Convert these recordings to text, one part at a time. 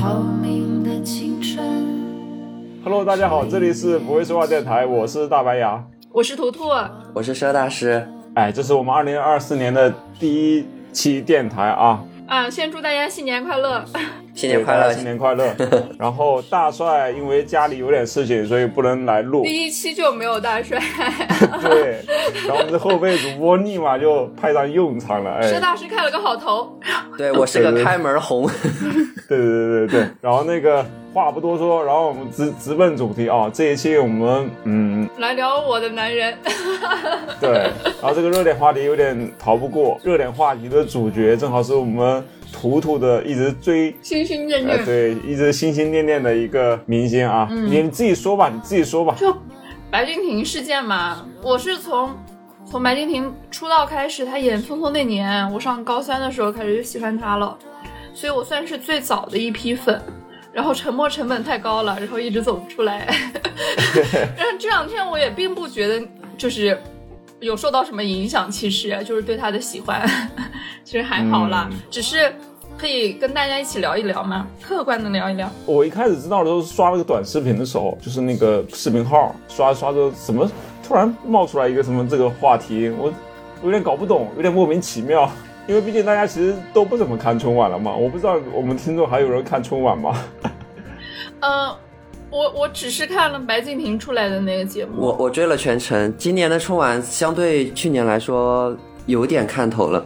透明的青春。Hello，大家好，这里是不会说话电台，我是大白牙。我是图图，我是佘大师。哎，这是我们二零二四年的第一期电台啊！啊，先祝大家新年快乐！新年快乐，新年快乐！然后大帅因为家里有点事情，所以不能来录。第一期就没有大帅，对，然后我们的后辈主播立马就派上用场了。哎，佘大师开了个好头。对我是个开门红。对对对对对，然后那个话不多说，然后我们直直奔主题啊！这一期我们嗯，来聊我的男人。对，然后这个热点话题有点逃不过，热点话题的主角正好是我们图图的一直追心心念呃，念，对，一直心心念念的一个明星啊，你你自己说吧，你自己说吧。就白敬亭事件嘛，我是从从白敬亭出道开始，他演《匆匆那年》，我上高三的时候开始就喜欢他了，所以我算是最早的一批粉。然后沉默成本太高了，然后一直走不出来。但是这两天我也并不觉得就是有受到什么影响，其实就是对他的喜欢，其实还好啦，嗯只是可以跟大家一起聊一聊吗，客观的聊一聊。我一开始知道的时候是刷了个短视频的时候，就是那个视频号刷刷着怎么，突然冒出来一个什么这个话题，我我有点搞不懂，有点莫名其妙。因为毕竟大家其实都不怎么看春晚了嘛，我不知道我们听众还有人看春晚吗？嗯、我我只是看了白敬亭出来的那个节目，我我追了全程，今年的春晚相对去年来说有点看头了。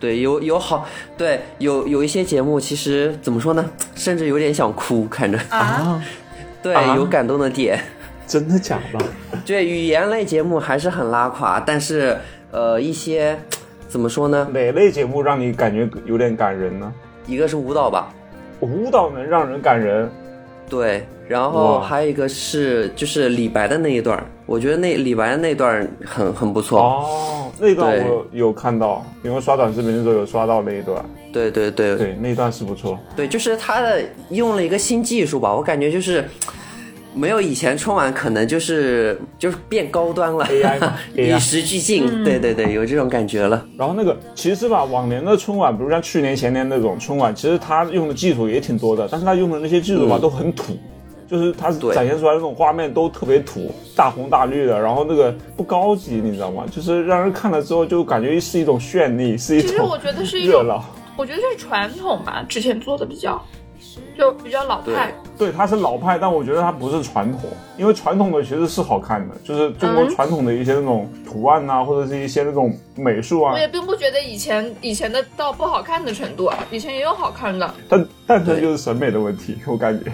对，有有好，对，有有一些节目其实怎么说呢，甚至有点想哭，看着。啊，对，啊有感动的点。真的假的？对，语言类节目还是很拉垮，但是呃，一些怎么说呢？哪类节目让你感觉有点感人呢？一个是舞蹈吧，舞蹈能让人感人，对，然后还有一个是就是李白的那一段，我觉得那李白的那段很很不错。哦，那段我有看到，因为刷短视频的时候有刷到那一段，对对对对，那段是不错。对，就是他的用了一个新技术吧，我感觉就是没有以前春晚可能就是就是变高端了 AI 嘛 与时俱进。对对对，有这种感觉了。然后那个其实吧，往年的春晚，比如像去年、前年那种春晚，其实他用的技术也挺多的，但是他用的那些技术吧、嗯都很土，就是他展现出来的那种画面都特别土，大红大绿的，然后那个不高级，你知道吗？就是让人看了之后就感觉是一种绚丽，是一种其实我觉得是一种，热闹。我觉得就是传统吧，之前做的比较，就比较老派。对，它是老派，但我觉得它不是传统，因为传统的其实是好看的，就是中国嗯传统的一些那种图案呐、或者是一些那种美术啊我，也并不觉得以前以前的到不好看的程度，啊，以前也有好看的。但但这就是审美的问题，我感觉。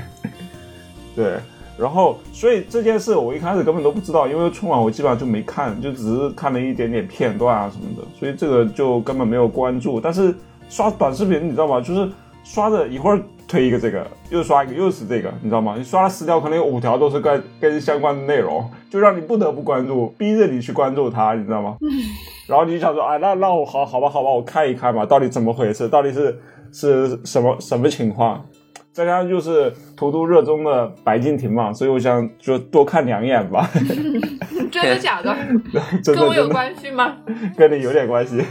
对，然后所以这件事我一开始根本都不知道，因为春晚我基本上就没看，就只是看了一点点片段啊什么的，所以这个就根本没有关注。但是刷短视频，你知道吗？就是刷着一会儿推一个这个，又刷一个，又是这个，你知道吗？你刷了十条，可能有五条都是跟跟相关的内容，就让你不得不关注，逼着你去关注它，你知道吗？然后你就想说，哎，那那我好好吧，好吧，我看一看吧，到底怎么回事，到底是是什么什么情况？再加上就是图图热衷的白敬亭嘛，所以我想就多看两眼吧，真的假的？真跟我有关系吗？跟你有点关系。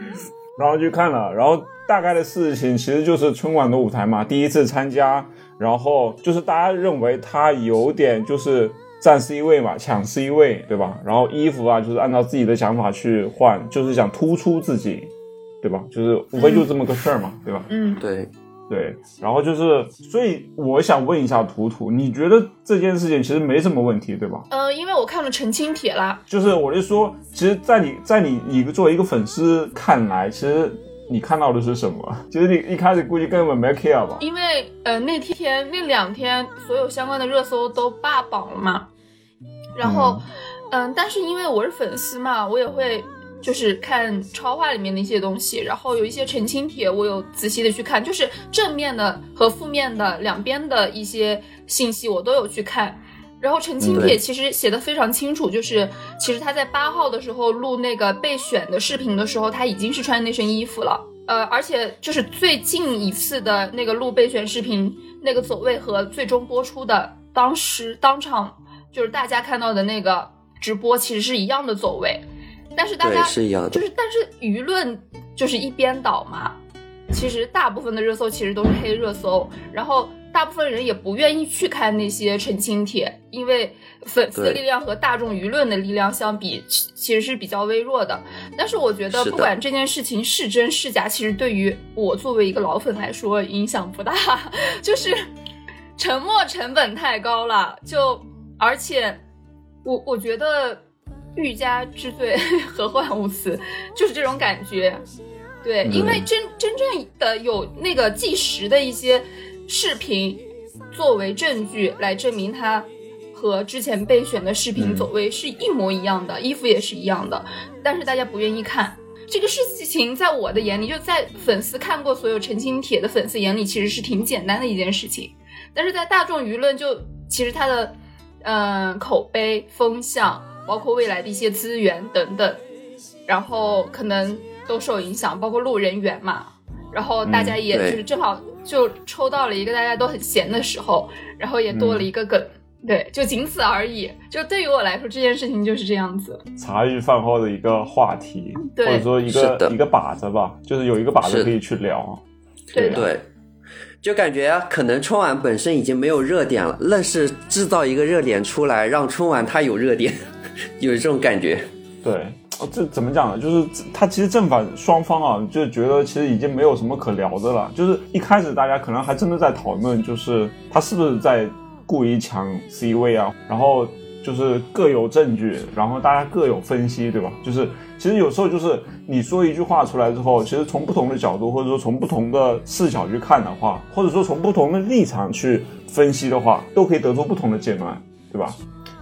然后去看了，然后大概的事情其实就是春晚的舞台嘛，第一次参加，然后就是大家认为他有点就是占 C 位嘛，抢 C 位，对吧？然后衣服啊，就是按照自己的想法去换，就是想突出自己，对吧？就是无非就这么个事儿嘛，对吧？嗯，对，对，然后就是，所以我想问一下图图，你觉得这件事情其实没什么问题，对吧？呃，因为我看了澄清帖啦，就是我就说，其实，在你在你你作为一个粉丝看来，其实你看到的是什么？其实你一开始估计根本没 care 吧？因为呃那天那两天所有相关的热搜都霸榜了嘛，然后嗯、但是因为我是粉丝嘛，我也会就是看超话里面的一些东西，然后有一些澄清帖，我有仔细的去看，就是正面的和负面的两边的一些信息我都有去看。然后澄清帖嗯对其实写的非常清楚，就是其实他在八号的时候录那个备选的视频的时候，他已经是穿那身衣服了。呃，而且就是最近一次的那个录备选视频，那个走位和最终播出的当时当场就是大家看到的那个直播其实是一样的走位，但是大家是一样的就是但是舆论就是一边倒嘛。其实大部分的热搜其实都是黑热搜，然后大部分人也不愿意去看那些澄清帖，因为粉丝对力量和大众舆论的力量相比，其其实是比较微弱的。但是我觉得，不管这件事情是真是假，其实对于我作为一个老粉来说影响不大，就是沉默成本太高了。就而且我我觉得欲加之罪，何患无辞，就是这种感觉。对，嗯因为真真正的有那个计时的一些视频作为证据来证明他和之前被选的视频嗯走位是一模一样的，衣服也是一样的，但是大家不愿意看。这个事情在我的眼里，就在粉丝看过所有澄清帖的粉丝眼里，其实是挺简单的一件事情。但是在大众舆论就，其实他的嗯、呃口碑、风向，包括未来的一些资源等等，然后可能都受影响，包括路人缘嘛。然后大家也就是正好就抽到了一个大家都很闲的时候，然后也多了一个梗，对，就仅此而已。就对于我来说，这件事情就是这样子。茶余饭后的一个话题，对或者说一个一个靶子吧，就是有一个靶子可以去聊。对的对，就感觉啊可能春晚本身已经没有热点了，愣是制造一个热点出来，让春晚它有热点，有这种感觉。对，哦这怎么讲呢？就是他其实正反双方啊，就觉得其实已经没有什么可聊的了。就是一开始大家可能还真的在讨论，就是他是不是在故意抢 C 位啊，然后就是各有证据，然后大家各有分析，对吧？就是其实有时候就是你说一句话出来之后，其实从不同的角度，或者说从不同的视角去看的话，或者说从不同的立场去分析的话，都可以得出不同的结论，对吧？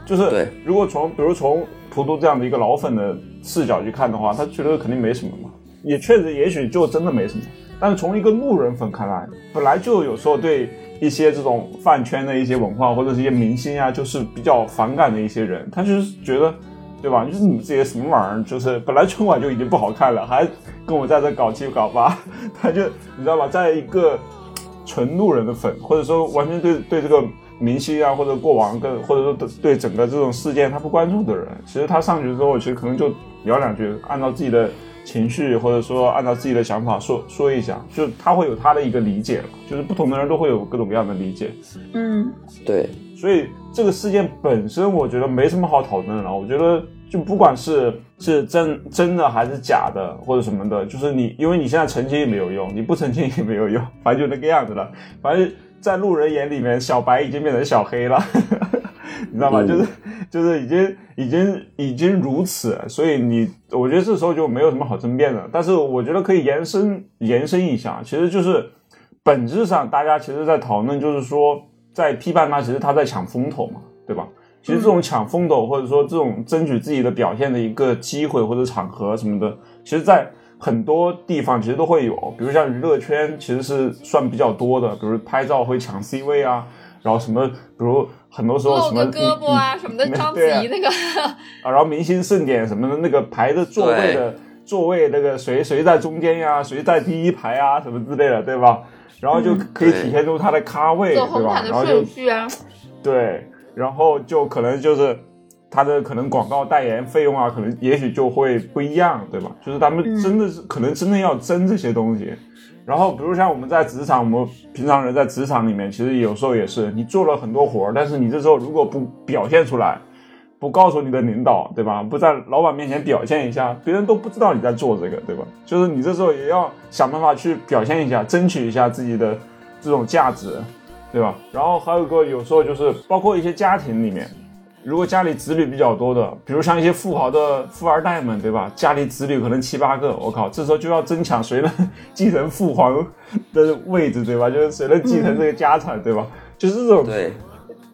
就是如果从比如从图图这样的一个老粉的视角去看的话，他觉得肯定没什么嘛，也确实也许就真的没什么。但是从一个路人粉看来，本来就有时候对一些这种饭圈的一些文化或者是一些明星啊，就是比较反感的一些人，他就是觉得，对吧？就是你们这些什么玩意儿，就是本来春晚就已经不好看了，还跟我在这搞七搞八，他就你知道吧，在一个纯路人的粉，或者说完全对对这个明星啊或者过往跟或者说对对整个这种事件他不关注的人，其实他上去之后，其实可能就聊两句，按照自己的情绪或者说按照自己的想法说说一下，就他会有他的一个理解了，就是不同的人都会有各种各样的理解，嗯，对，所以这个事件本身，我觉得没什么好讨论了。我觉得就不管是是真真的还是假的，或者什么的，就是你，因为你现在澄清也没有用，你不澄清也没有用，反正就那个样子了。反正在路人眼里面，小白已经变成小黑了，你知道吗？嗯就是就是已经已经已经如此，所以你我觉得这时候就没有什么好争辩的。但是我觉得可以延伸延伸一下，其实就是本质上大家其实在讨论，就是说在批判他，其实他在抢风头嘛，对吧？其实这种抢风头，或者说这种争取自己的表现的一个机会或者场合什么的，其实，在很多地方其实都会有，比如像娱乐圈其实是算比较多的，比如拍照会抢 C 位啊，然后什么，比如很多时候什么个胳膊啊什么的，嗯章子对啊。怡那个，啊，然后明星盛典什么的，那个排的座位的座位，那个谁谁在中间呀，谁在第一排啊，什么之类的，对吧？然后就可以体现出他的咖位，走对吧？然后就顺序啊，对，然后就可能就是他的可能广告代言费用啊，可能也许就会不一样，对吧？就是他们真的是、可能真的要争这些东西。然后比如像我们在职场，我们平常人在职场里面，其实有时候也是你做了很多活儿，但是你这时候如果不表现出来，不告诉你的领导，对吧？不在老板面前表现一下，别人都不知道你在做这个，对吧？就是你这时候也要想办法去表现一下，争取一下自己的这种价值，对吧？然后还有一个有时候就是包括一些家庭里面，如果家里子女比较多的，比如像一些富豪的富二代们，对吧？家里子女可能七八个，我靠，这时候就要争抢谁能 继承父皇的位置，对吧？就是谁能继承这个家产，对吧？就是这种对，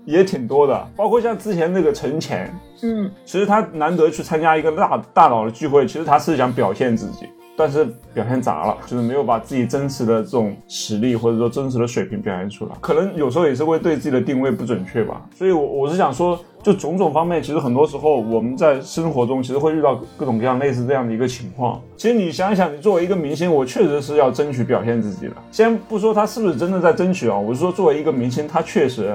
也挺多的，包括像之前那个陈前，嗯，其实他难得去参加一个大大佬的聚会，其实他是想表现自己，但是表现砸了，就是没有把自己真实的这种实力或者说真实的水平表现出来，可能有时候也是会对自己的定位不准确吧。所以我，我是想说，就种种方面，其实很多时候我们在生活中其实会遇到各种各样类似这样的一个情况。其实你想想，你作为一个明星，我确实是要争取表现自己的。先不说他是不是真的在争取啊，我是说作为一个明星，他确实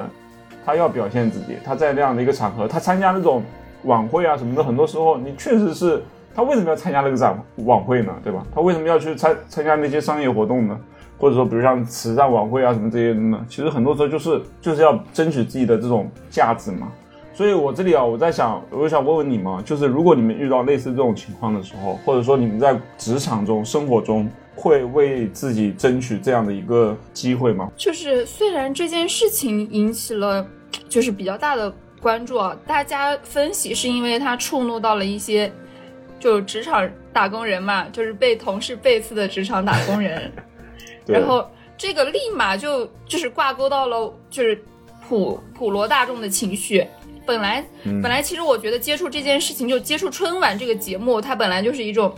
他要表现自己，他在那样的一个场合，他参加那种晚会啊什么的，很多时候你确实是他为什么要参加那个展晚会呢？对吧？他为什么要去参参加那些商业活动呢？或者说，比如像慈善晚会啊什么这些的呢？其实很多时候就是就是要争取自己的这种价值嘛。所以我这里啊，我在想，我想问问你们，就是如果你们遇到类似这种情况的时候，或者说你们在职场中、生活中，会为自己争取这样的一个机会吗？就是虽然这件事情引起了就是比较大的关注啊，大家分析是因为它触怒到了一些就职场打工人嘛，就是被同事背刺的职场打工人，然后这个立马就就是挂钩到了就是普普罗大众的情绪。本来嗯本来其实我觉得接触这件事情，就接触春晚这个节目，它本来就是一种。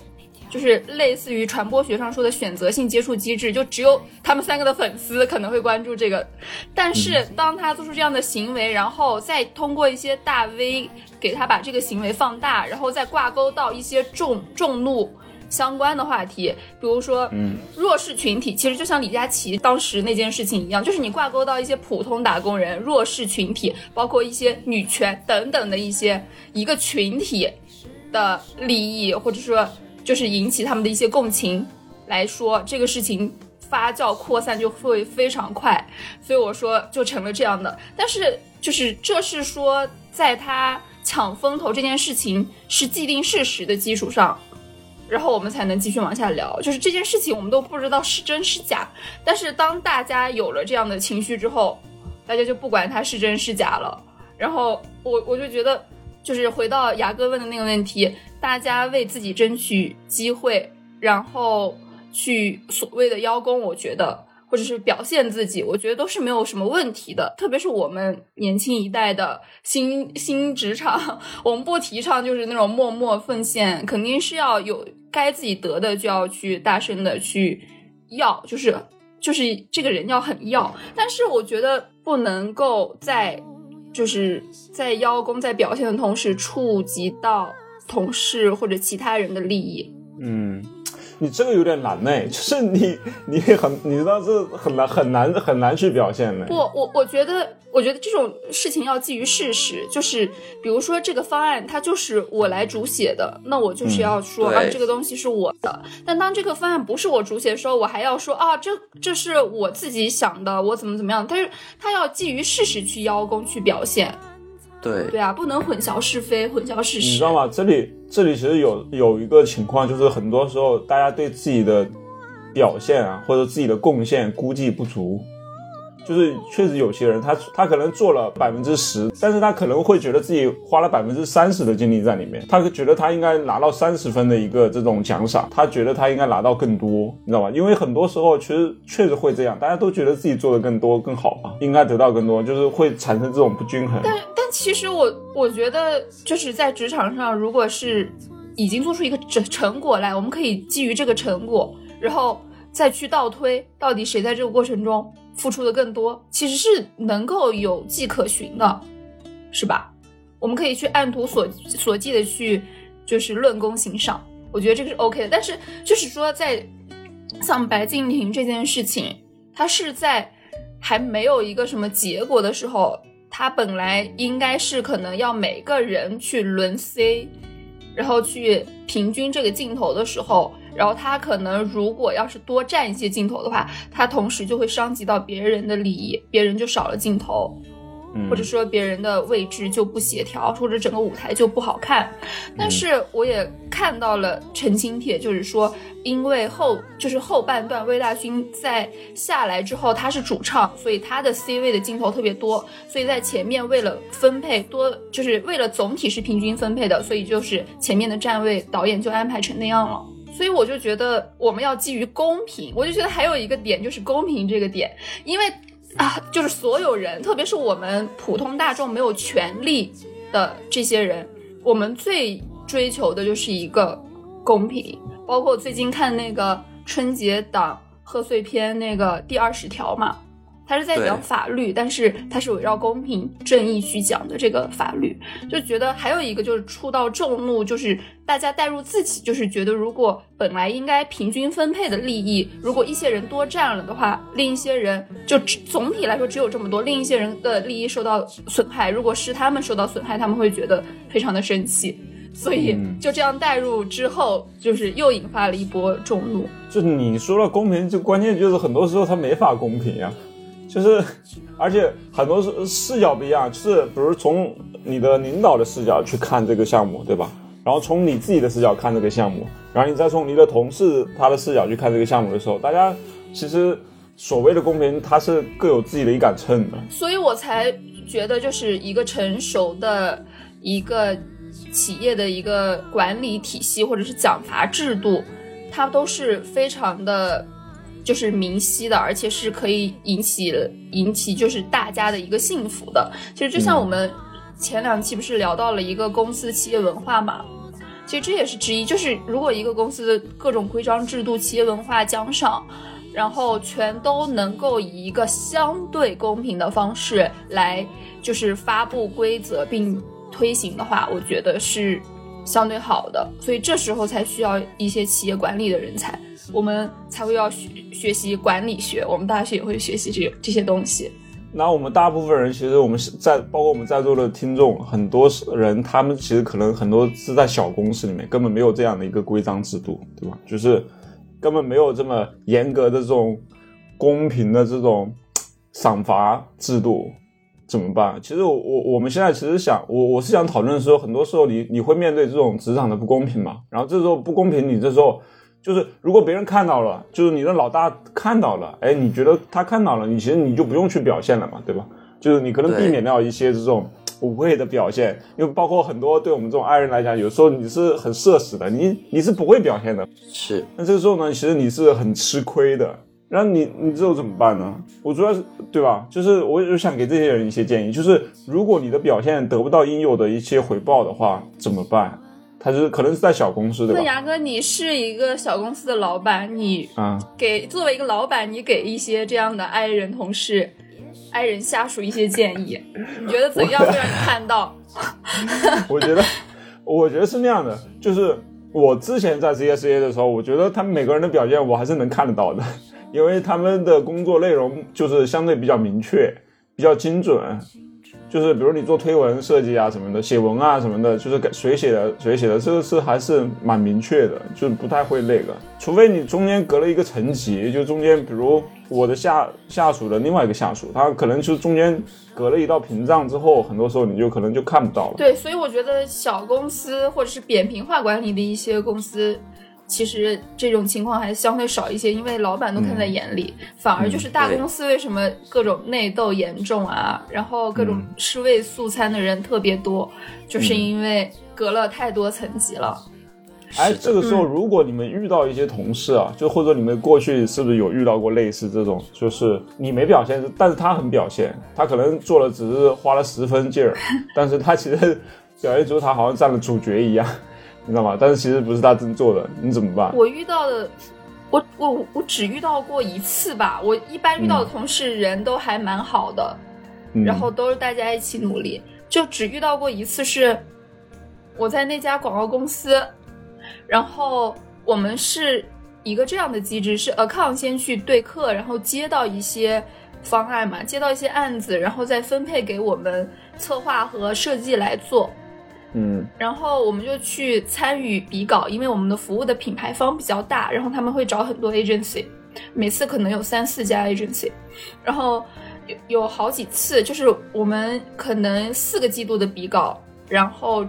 就是类似于传播学上说的选择性接触机制，就只有他们三个的粉丝可能会关注这个。但是当他做出这样的行为，然后再通过一些大 V 给他把这个行为放大，然后再挂钩到一些众众怒相关的话题，比如说，嗯，弱势群体，其实就像李佳琦当时那件事情一样，就是你挂钩到一些普通打工人、弱势群体，包括一些女权等等的一些一个群体的利益，或者说就是引起他们的一些共情来说，这个事情发酵扩散就会非常快，所以我说就成了这样的。但是就是这是说，在他抢风头这件事情是既定事实的基础上。然后我们才能继续往下聊，就是这件事情我们都不知道是真是假，但是当大家有了这样的情绪之后，大家就不管它是真是假了。然后我我就觉得，就是回到牙哥问的那个问题，大家为自己争取机会，然后去所谓的邀功，我觉得或者是表现自己，我觉得都是没有什么问题的。特别是我们年轻一代的新新职场，我们不提倡就是那种默默奉献，肯定是要有该自己得的就要去大声的去要，就是就是这个人要很要。但是我觉得不能够在就是在邀功在表现的同时触及到同事或者其他人的利益。嗯，你这个有点难呢，就是你你很你知道这很难很难很难去表现呢。不，我我觉得，我觉得这种事情要基于事实，就是比如说这个方案它就是我来主写的，那我就是要说、嗯啊这个东西是我的。但当这个方案不是我主写的时候，我还要说啊这这是我自己想的，我怎么怎么样。但是他要基于事实去邀功去表现，对对啊，不能混淆是非，混淆事实你知。道吗？这里这里其实有有一个情况，就是很多时候大家对自己的表现啊，或者自己的贡献估计不足。就是确实有些人他他可能做了百分之十，但是他可能会觉得自己花了百分之三十的精力在里面，他觉得他应该拿到三十分的一个这种奖赏，他觉得他应该拿到更多，你知道吧？因为很多时候其实确实会这样，大家都觉得自己做的更多更好嘛，应该得到更多，就是会产生这种不均衡。但但其实我我觉得就是在职场上，如果是已经做出一个成成果来，我们可以基于这个成果，然后再去倒推，到底谁在这个过程中付出的更多，其实是能够有迹可循的，是吧？我们可以去按图所所记的去就是论功行赏，我觉得这个是 OK 的。但是就是说，在像白敬亭这件事情，它是在还没有一个什么结果的时候，他本来应该是可能要每个人去轮 C，然后去平均这个镜头的时候，然后他可能如果要是多占一些镜头的话，他同时就会伤及到别人的利益，别人就少了镜头，嗯或者说别人的位置就不协调，或者整个舞台就不好看。但是我也看到了澄清帖，就是说，因为后就是后半段魏大勋在下来之后，他是主唱，所以他的 C 位的镜头特别多，所以在前面为了分配多，就是为了总体是平均分配的，所以就是前面的站位导演就安排成那样了。所以我就觉得我们要基于公平，我就觉得还有一个点就是公平这个点，因为啊，就是所有人，特别是我们普通大众没有权利的这些人，我们最追求的就是一个公平。包括最近看那个春节档贺岁片那个第二十条嘛，它是在讲法律，但是他是围绕公平正义去讲的这个法律，就觉得还有一个就是触到众怒，就是大家带入自己，就是觉得如果本来应该平均分配的利益，如果一些人多占了的话，另一些人就只总体来说只有这么多，另一些人的利益受到损害，如果是他们受到损害，他们会觉得非常的生气。所以嗯就这样带入之后，就是又引发了一波众怒。就你说了公平，就关键就是很多时候他没法公平呀、就是而且很多视视角不一样，就是比如从你的领导的视角去看这个项目，对吧？然后从你自己的视角看这个项目，然后你再从你的同事他的视角去看这个项目的时候，大家其实所谓的公平，它是各有自己的一杆秤的。所以我才觉得，就是一个成熟的一个企业的一个管理体系或者是奖罚制度，它都是非常的，就是明晰的，而且是可以引起引起就是大家的一个幸福的。其实就像我们前两期不是聊到了一个公司企业文化嘛。其实这也是之一，就是如果一个公司的各种规章制度、企业文化、奖赏，然后全都能够以一个相对公平的方式来，就是发布规则并推行的话，我觉得是相对好的。所以这时候才需要一些企业管理的人才，我们才会要学学习管理学，我们大学也会学习这这些东西。那我们大部分人，其实我们在包括我们在座的听众，很多人他们其实可能很多是在小公司里面，根本没有这样的一个规章制度，对吧？就是根本没有这么严格的这种公平的这种赏罚制度，怎么办？其实我我我们现在其实想，我我是想讨论说，很多时候你你会面对这种职场的不公平嘛，然后这时候不公平，你这时候。就是如果别人看到了，就是你的老大看到了，哎，你觉得他看到了，你其实你就不用去表现了嘛，对吧？就是你可能避免掉一些这种无谓的表现，因为包括很多对我们这种爱人来讲，有时候你是很社死的，你你是不会表现的。是那这个时候呢，其实你是很吃亏的。然后你你这后怎么办呢？我主要是对吧？就是我就想给这些人一些建议，就是如果你的表现得不到应有的一些回报的话，怎么办？他就是可能是在小公司对吧？那牙哥，你是一个小公司的老板，你啊、给作为一个老板，你给一些这样的爱人同事、爱人下属一些建议，你觉得怎样会让你看到？我觉得，我觉得是那样的，就是我之前在 CSA 的时候，我觉得他们每个人的表现我还是能看得到的，因为他们的工作内容就是相对比较明确、比较精准。就是比如你做推文设计啊什么的，写文啊什么的，就是给谁写的谁写的，这个是还是蛮明确的，就是不太会那个。除非你中间隔了一个层级，就中间比如我的下下属的另外一个下属，他可能就中间隔了一道屏障之后，很多时候你就可能就看不到了。对，所以我觉得小公司或者是扁平化管理的一些公司，其实这种情况还相对少一些，因为老板都看在眼里。反而就是大公司为什么各种内斗严重啊，然后各种嗯吃味素餐的人特别多，就是因为隔了太多层级了。哎，这个时候如果你们遇到一些同事啊，就或者你们过去是不是有遇到过类似这种，就是你没表现，但是他很表现，他可能做了只是花了十分劲儿，但是他其实表现出他好像占了主角一样，你知道吗？但是其实不是他真做的，你怎么办？我遇到的，我我我只遇到过一次吧。我一般遇到的同事人都还蛮好的，嗯然后都是大家一起努力，就只遇到过一次是我在那家广告公司，然后我们是一个这样的机制，是 account 先去对客，然后接到一些方案嘛，接到一些案子，然后再分配给我们策划和设计来做。嗯。然后我们就去参与比稿，因为我们的服务的品牌方比较大，然后他们会找很多 agency，每次可能有三四家 agency，然后有有好几次，就是我们可能四个季度的比稿，然后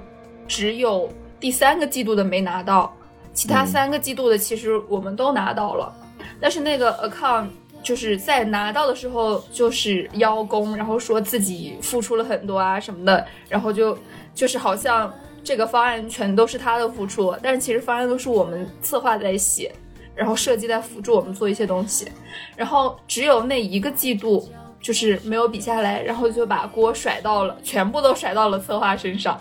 只有第三个季度的没拿到，其他嗯。三个季度的其实我们都拿到了，但是那个 account 就是在拿到的时候就是邀功，然后说自己付出了很多啊什么的，然后就就是好像这个方案全都是他的付出，但其实方案都是我们策划在写，然后设计在辅助我们做一些东西，然后只有那一个季度就是没有比下来，然后就把锅甩到了，全部都甩到了策划身上。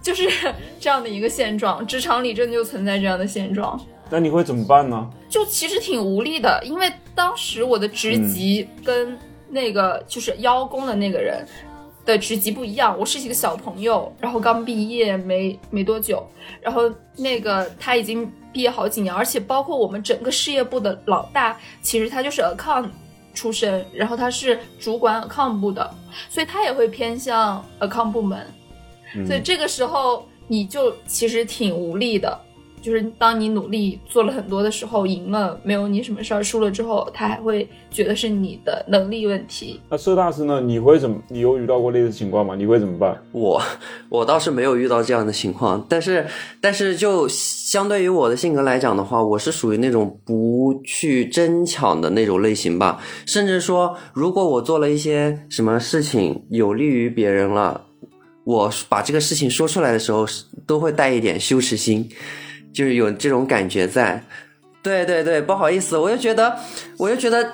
就是这样的一个现状，职场里真的就存在这样的现状。那你会怎么办呢？就其实挺无力的，因为当时我的职级跟那个就是邀功的那个人的职级不一样，我是一个小朋友，然后刚毕业没没多久，然后那个他已经毕业好几年，而且包括我们整个事业部的老大，其实他就是 account 出身，然后他是主管 account 部的，所以他也会偏向 account 部门。嗯所以这个时候你就其实挺无力的。就是当你努力做了很多的时候，赢了没有你什么事儿，输了之后，他还会觉得是你的能力问题。那社大师呢？你会怎么？你有遇到过类似情况吗？你会怎么办？我我倒是没有遇到这样的情况，但是但是就相对于我的性格来讲的话，我是属于那种不去争抢的那种类型吧。甚至说，如果我做了一些什么事情有利于别人了，我把这个事情说出来的时候，都会带一点羞耻心。就是有这种感觉在，对对对，不好意思，我就觉得，我就觉得，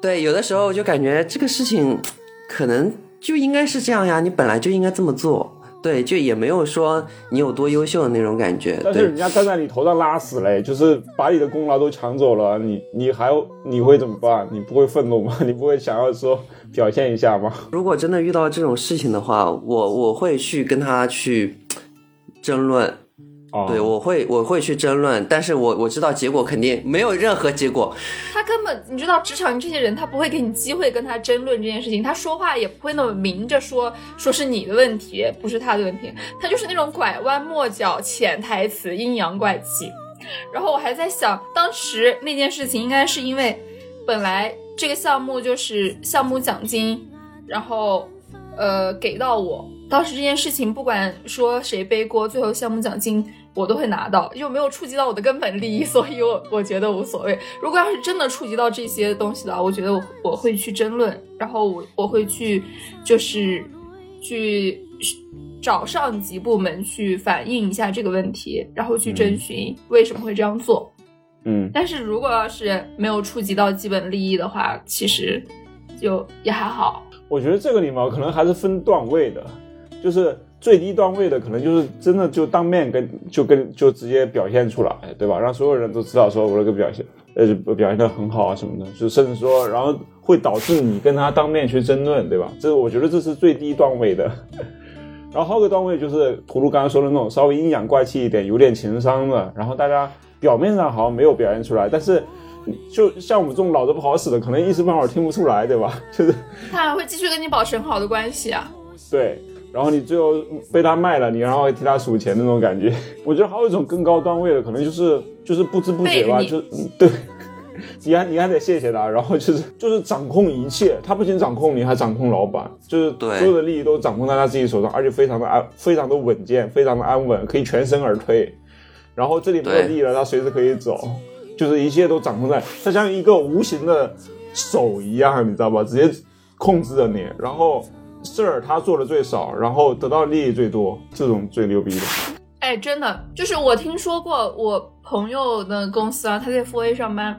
对，有的时候就感觉这个事情可能就应该是这样呀，你本来就应该这么做，对，就也没有说你有多优秀的那种感觉。但是人家站在你头上拉屎嘞，就是把你的功劳都抢走了，你你还你会怎么办？你不会愤怒吗？你不会想要说表现一下吗？如果真的遇到这种事情的话，我我会去跟他去争论。对，我会我会去争论，但是我我知道结果肯定没有任何结果。他根本你知道，职场这些人他不会给你机会跟他争论这件事情，他说话也不会那么明着说，说是你的问题，不是他的问题，他就是那种拐弯抹角、潜台词、阴阳怪气。然后我还在想，当时那件事情应该是因为本来这个项目就是项目奖金，然后呃给到我，当时这件事情不管说谁背锅，最后项目奖金。我都会拿到，又没有触及到我的根本利益，所以我我觉得无所谓。如果要是真的触及到这些东西的话，我觉得我我会去争论，然后我我会去就是去找上级部门去反映一下这个问题，然后去征询为什么会这样做。嗯，但是如果要是没有触及到基本利益的话，其实就也还好。我觉得这个礼貌可能还是分段位的，就是。最低段位的可能就是真的就当面跟就跟就直接表现出来，对吧？让所有人都知道说我这个表现呃表现的很好啊什么的，就甚至说然后会导致你跟他当面去争论，对吧？这我觉得这是最低段位的。然后后个段位就是图图刚刚说的那种稍微阴阳怪气一点、有点情商的，然后大家表面上好像没有表现出来，但是就像我们这种脑子不好使的，可能一时半会儿听不出来，对吧？就是他还会继续跟你保持很好的关系啊。对。然后你最后被他卖了，你然后替他数钱那种感觉，我觉得还有一种更高段位的，可能就是就是不知不觉吧，就 对，你还你还得谢谢他，然后就是 就是掌控一切，他不仅掌控你，还掌控老板，就是所有的利益都掌控在他自己手上，而且非常的安，非常的稳健，非常的安稳，可以全身而退。然后这里没有利了，他随时可以走，就是一切都掌控在，他像一个无形的手一样，你知道吧？直接控制着你，然后。事儿他做的最少，然后得到利益最多，这种最牛逼的。哎，真的，就是我听说过我朋友的公司啊，他在富 A 上班，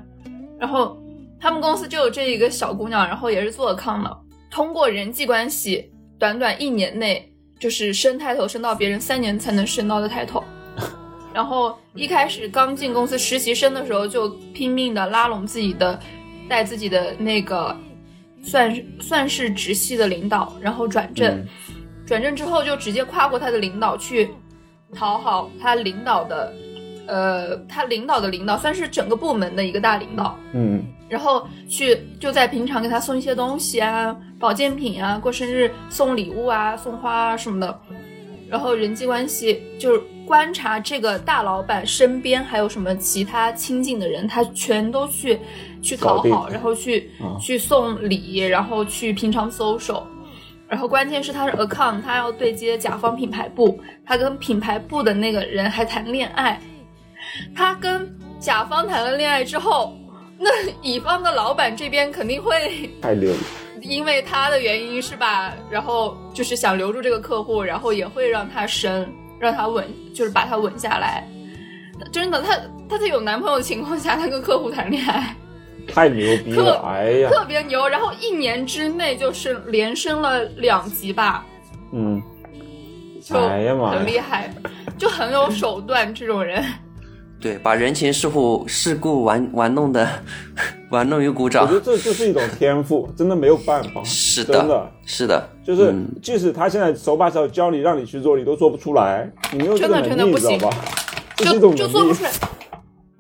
然后他们公司就有这一个小姑娘，然后也是做康的，通过人际关系，短短一年内就是升抬头升到别人三年才能升到的抬头。然后一开始刚进公司实习生的时候，就拼命的拉拢自己的，带自己的那个。算是算是直系的领导，然后转正，转正之后就直接跨过他的领导去讨好他领导的，呃，他领导的领导算是整个部门的一个大领导，嗯，然后去就在平常给他送一些东西啊，保健品啊，过生日送礼物啊，送花啊什么的，然后人际关系就是观察这个大老板身边还有什么其他亲近的人，他全都去。去讨好，然后去去送礼，然后去平常搜手，然后关键是他是 account，他要对接甲方品牌部，他跟品牌部的那个人还谈恋爱，他跟甲方谈了恋爱之后，那乙方的老板这边肯定会 太溜了，因为他的原因是吧？然后就是想留住这个客户，然后也会让他升，让他稳，就是把他稳下来。真的，他他在有男朋友的情况下，他跟客户谈恋爱。太牛逼了！哎呀，特别牛！然后一年之内就是连升了两级吧。嗯，就很厉害，就很有手段。这种人，对，把人情世故世故玩玩弄的玩弄于股掌。我觉得这就是一种天赋，真的没有办法。是的，真的是的，就是即使他现在手把手教你，让你去做，你都做不出来。你没有这个能力，知道吧？就就做不出来。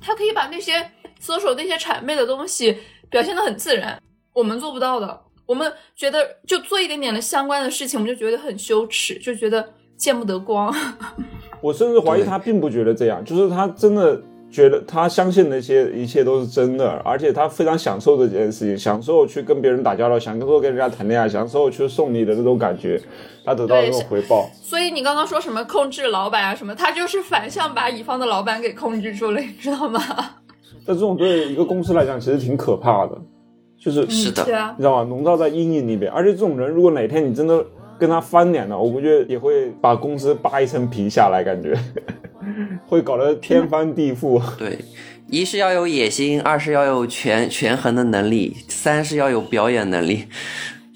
他可以把那些。搜索那些谄媚的东西表现的很自然，我们做不到的。我们觉得就做一点点的相关的事情，我们就觉得很羞耻，就觉得见不得光。我甚至怀疑他并不觉得这样，就是他真的觉得他相信那些一切都是真的，而且他非常享受这件事情，享受去跟别人打交道，享受跟人家谈恋爱，享受去送礼的那种感觉，他得到对这种回报。所以你刚刚说什么控制老板啊什么，他就是反向把乙方的老板给控制住了，你知道吗？但这种对一个公司来讲其实挺可怕的，就是是的你知道吗？笼罩在阴影里边，而且这种人如果哪天你真的跟他翻脸了，我估计也会把公司扒一层皮下来，感觉 会搞得天翻地覆。对，一是要有野心，二是要有权权衡的能力，三是要有表演能力。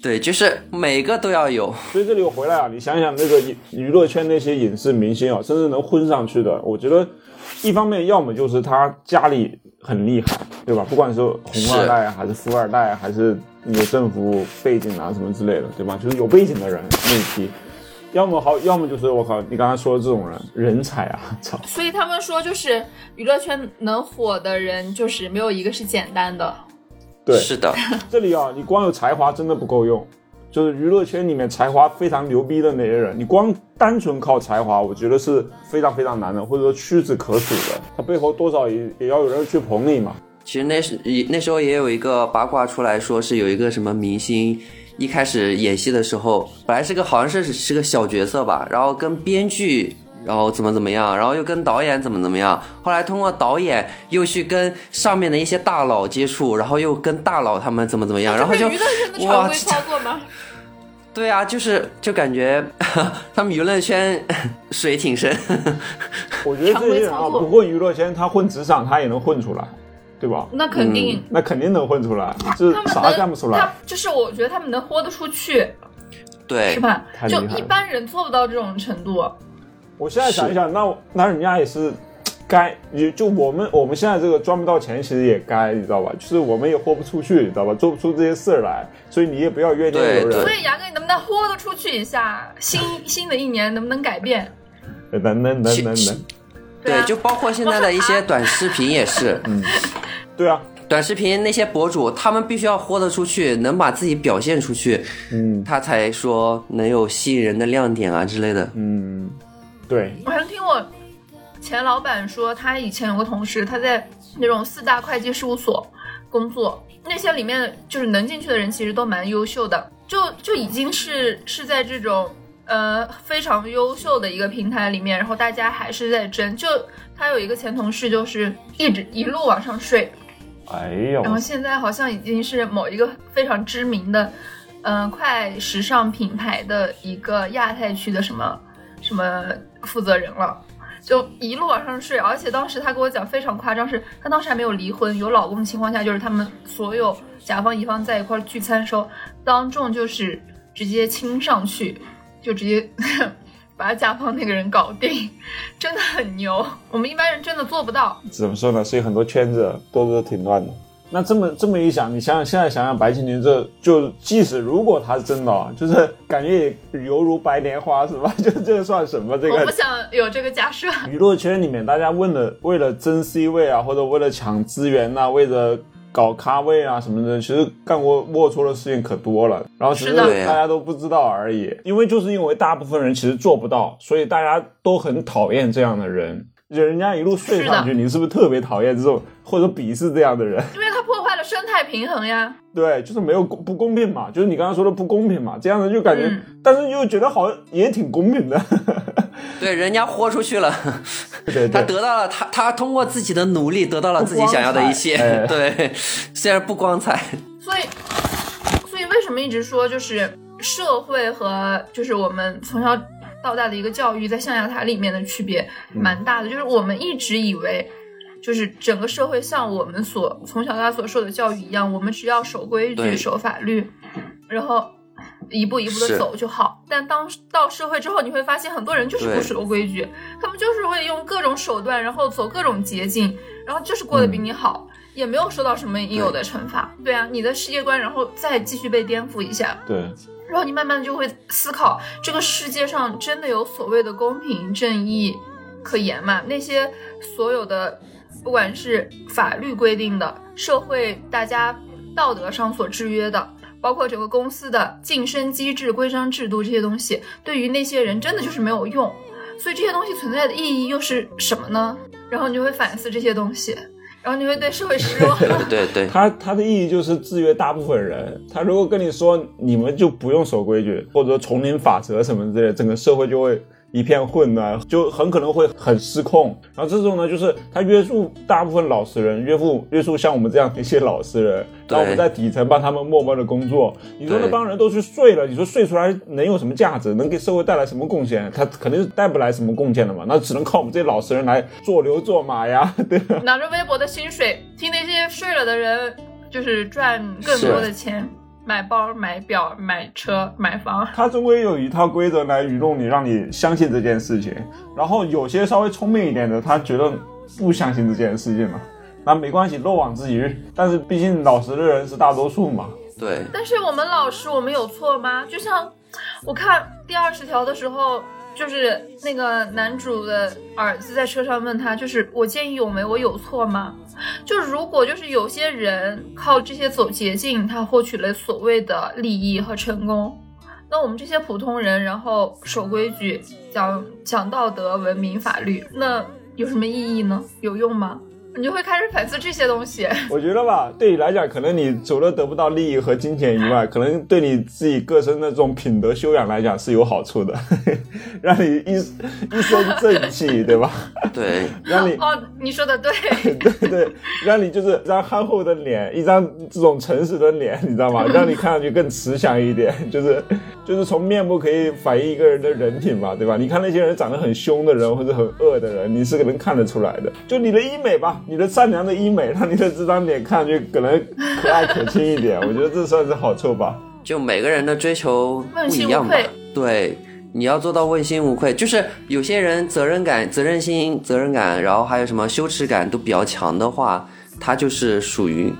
对，就是每个都要有。所以这里我回来啊，你想想那个娱娱乐圈那些影视明星啊，甚至能混上去的，我觉得一方面要么就是他家里很厉害，对吧？不管是红二代啊，还是富二代啊，还是有政府背景啊什么之类的，对吧？就是有背景的人那一批。要么好，要么就是我靠，你刚才说的这种人，人才啊，操！所以他们说就是娱乐圈能火的人，就是没有一个是简单的。对，是的，这里啊，你光有才华真的不够用，就是娱乐圈里面才华非常牛逼的那些人，你光单纯靠才华，我觉得是非常非常难的，或者说屈指可数的。他背后多少也也要有人去捧你嘛。其实那时那时候也有一个八卦出来说，是有一个什么明星一开始演戏的时候，本来是个好像是是个小角色吧，然后跟编剧。然后怎么怎么样，然后又跟导演怎么怎么样，后来通过导演又去跟上面的一些大佬接触，然后又跟大佬他们怎么怎么样，然后就这是娱乐圈的常哇规操作吗？对啊，就是就感觉 他们娱乐圈水挺深。我觉得这些人啊，常规操作不混娱乐圈，他混职场他也能混出来，对吧？那肯定。那肯定能混出来，这啥他们能干不出来他？就是我觉得他们能豁得出去，对是，吧就一般人做不到这种程度。我现在想一想，那那人家也是该，也就我们我们现在这个赚不到钱，其实也该，你知道吧？就是我们也豁不出去，你知道吧？做不出这些事儿来，所以你也不要怨天尤人对所。以杨哥，你能不能豁得出去一下？新 新的一年能不能改变？能能能能能，对啊对，就包括现在的一些短视频也是，嗯对啊，短视频那些博主，他们必须要豁得出去，能把自己表现出去，嗯他才说能有吸引人的亮点啊之类的。嗯，对，我还听我前老板说，他以前有个同事，他在那种四大会计事务所工作，那些里面就是能进去的人其实都蛮优秀的，就就已经是是在这种呃非常优秀的一个平台里面，然后大家还是在争。就他有一个前同事，就是一直一路往上睡，哎呦。然，后现在好像已经是某一个非常知名的，嗯、快时尚品牌的一个亚太区的什么什么负责人了。就一路往上睡，而且当时他跟我讲非常夸张，是他当时还没有离婚，有老公的情况下，就是他们所有甲方乙方在一块聚餐的时候，当众就是直接亲上去，就直接 把甲方那个人搞定，真的很牛。我们一般人真的做不到。怎么说呢？所以很多圈子都是挺乱的。那这么这么一想，你想想现在想想白敬亭这，就即使如果他是真的啊，就是感觉也犹如白莲花是吧？就这算什么？这个我不想有这个假设。娱乐圈里面，大家问了为了争 C 位啊，或者为了抢资源呐、为了搞咖位啊什么的，其实干过龌龊的事情可多了。然后只是是的大家都不知道而已。因为就是因为大部分人其实做不到，所以大家都很讨厌这样的人。人家一路睡上去，是你是不是特别讨厌这种或者鄙视这样的人？因为他破坏了生态平衡呀。对，就是没有公不公平嘛，就是你刚刚说的不公平嘛，这样的就感觉，嗯。但是又觉得好像也挺公平的。对，人家豁出去了，对对。他得到了他他通过自己的努力得到了自己想要的一切。对，虽然不光彩，所以，所以为什么一直说就是社会和就是我们从小到大的一个教育在象牙塔里面的区别蛮大的？就是我们一直以为。就是整个社会像我们所从小到大所受的教育一样，我们只要守规矩、守法律，然后一步一步的走就好。但当到社会之后，你会发现很多人就是不守规矩，他们就是会用各种手段，然后走各种捷径，然后就是过得比你好，也没有受到什么应有的惩罚。对啊，你的世界观然后再继续被颠覆一下，对，然后你慢慢就会思考，这个世界上真的有所谓的公平正义可言吗？那些所有的，不管是法律规定的、社会大家道德上所制约的，包括整个公司的晋升机制、规章制度这些东西，对于那些人真的就是没有用。所以这些东西存在的意义又是什么呢？然后你就会反思这些东西，然后你会对社会失望。对对，他他的意义就是制约大部分人。他如果跟你说你们就不用守规矩，或者说丛林法则什么之类，整个社会就会一片混乱，就很可能会很失控。然后这种呢，就是他约束大部分老实人，约束约束像我们这样的一些老实人，然后我们在底层帮他们默默的工作。你说那帮人都去睡了，你说睡出来能有什么价值？能给社会带来什么贡献？他肯定是带不来什么贡献的嘛。那只能靠我们这些老实人来做牛做马呀，对吧？拿着微薄的薪水，替那些睡了的人，就是赚更多的钱。买包、买表、买车、买房，他终归有一套规则来愚弄你，让你相信这件事情。然后有些稍微聪明一点的，他觉得不相信这件事情嘛，那没关系，漏网之鱼。但是毕竟老实的人是大多数嘛。对。但是我们老实，我们有错吗？就像我看第二十条的时候。就是那个男主的儿子在车上问他，就是我见义勇为，我有错吗？就如果就是有些人靠这些走捷径，他获取了所谓的利益和成功，那我们这些普通人，然后守规矩、讲讲道德、文明、法律，那有什么意义呢？有用吗？你就会开始反思这些东西。我觉得吧，对你来讲，可能你除了得不到利益和金钱以外，可能对你自己个身的这种品德修养来讲是有好处的，让你一一身正气，对吧？对，让你哦，你说的对，对对，让你就是一张憨厚的脸，一张这种诚实的脸，你知道吗？让你看上去更慈祥一点，就是就是从面部可以反映一个人的人品嘛，对吧？你看那些人长得很凶的人或者很恶的人，你是能看得出来的，就你的医美吧。你的善良的医美，让你的这张脸看上去可能可爱可亲一点，我觉得这算是好处吧。就每个人的追求不一样吧。对，你要做到问心无愧。就是有些人责任感、责任心、责任感，然后还有什么羞耻感都比较强的话，他就是属于，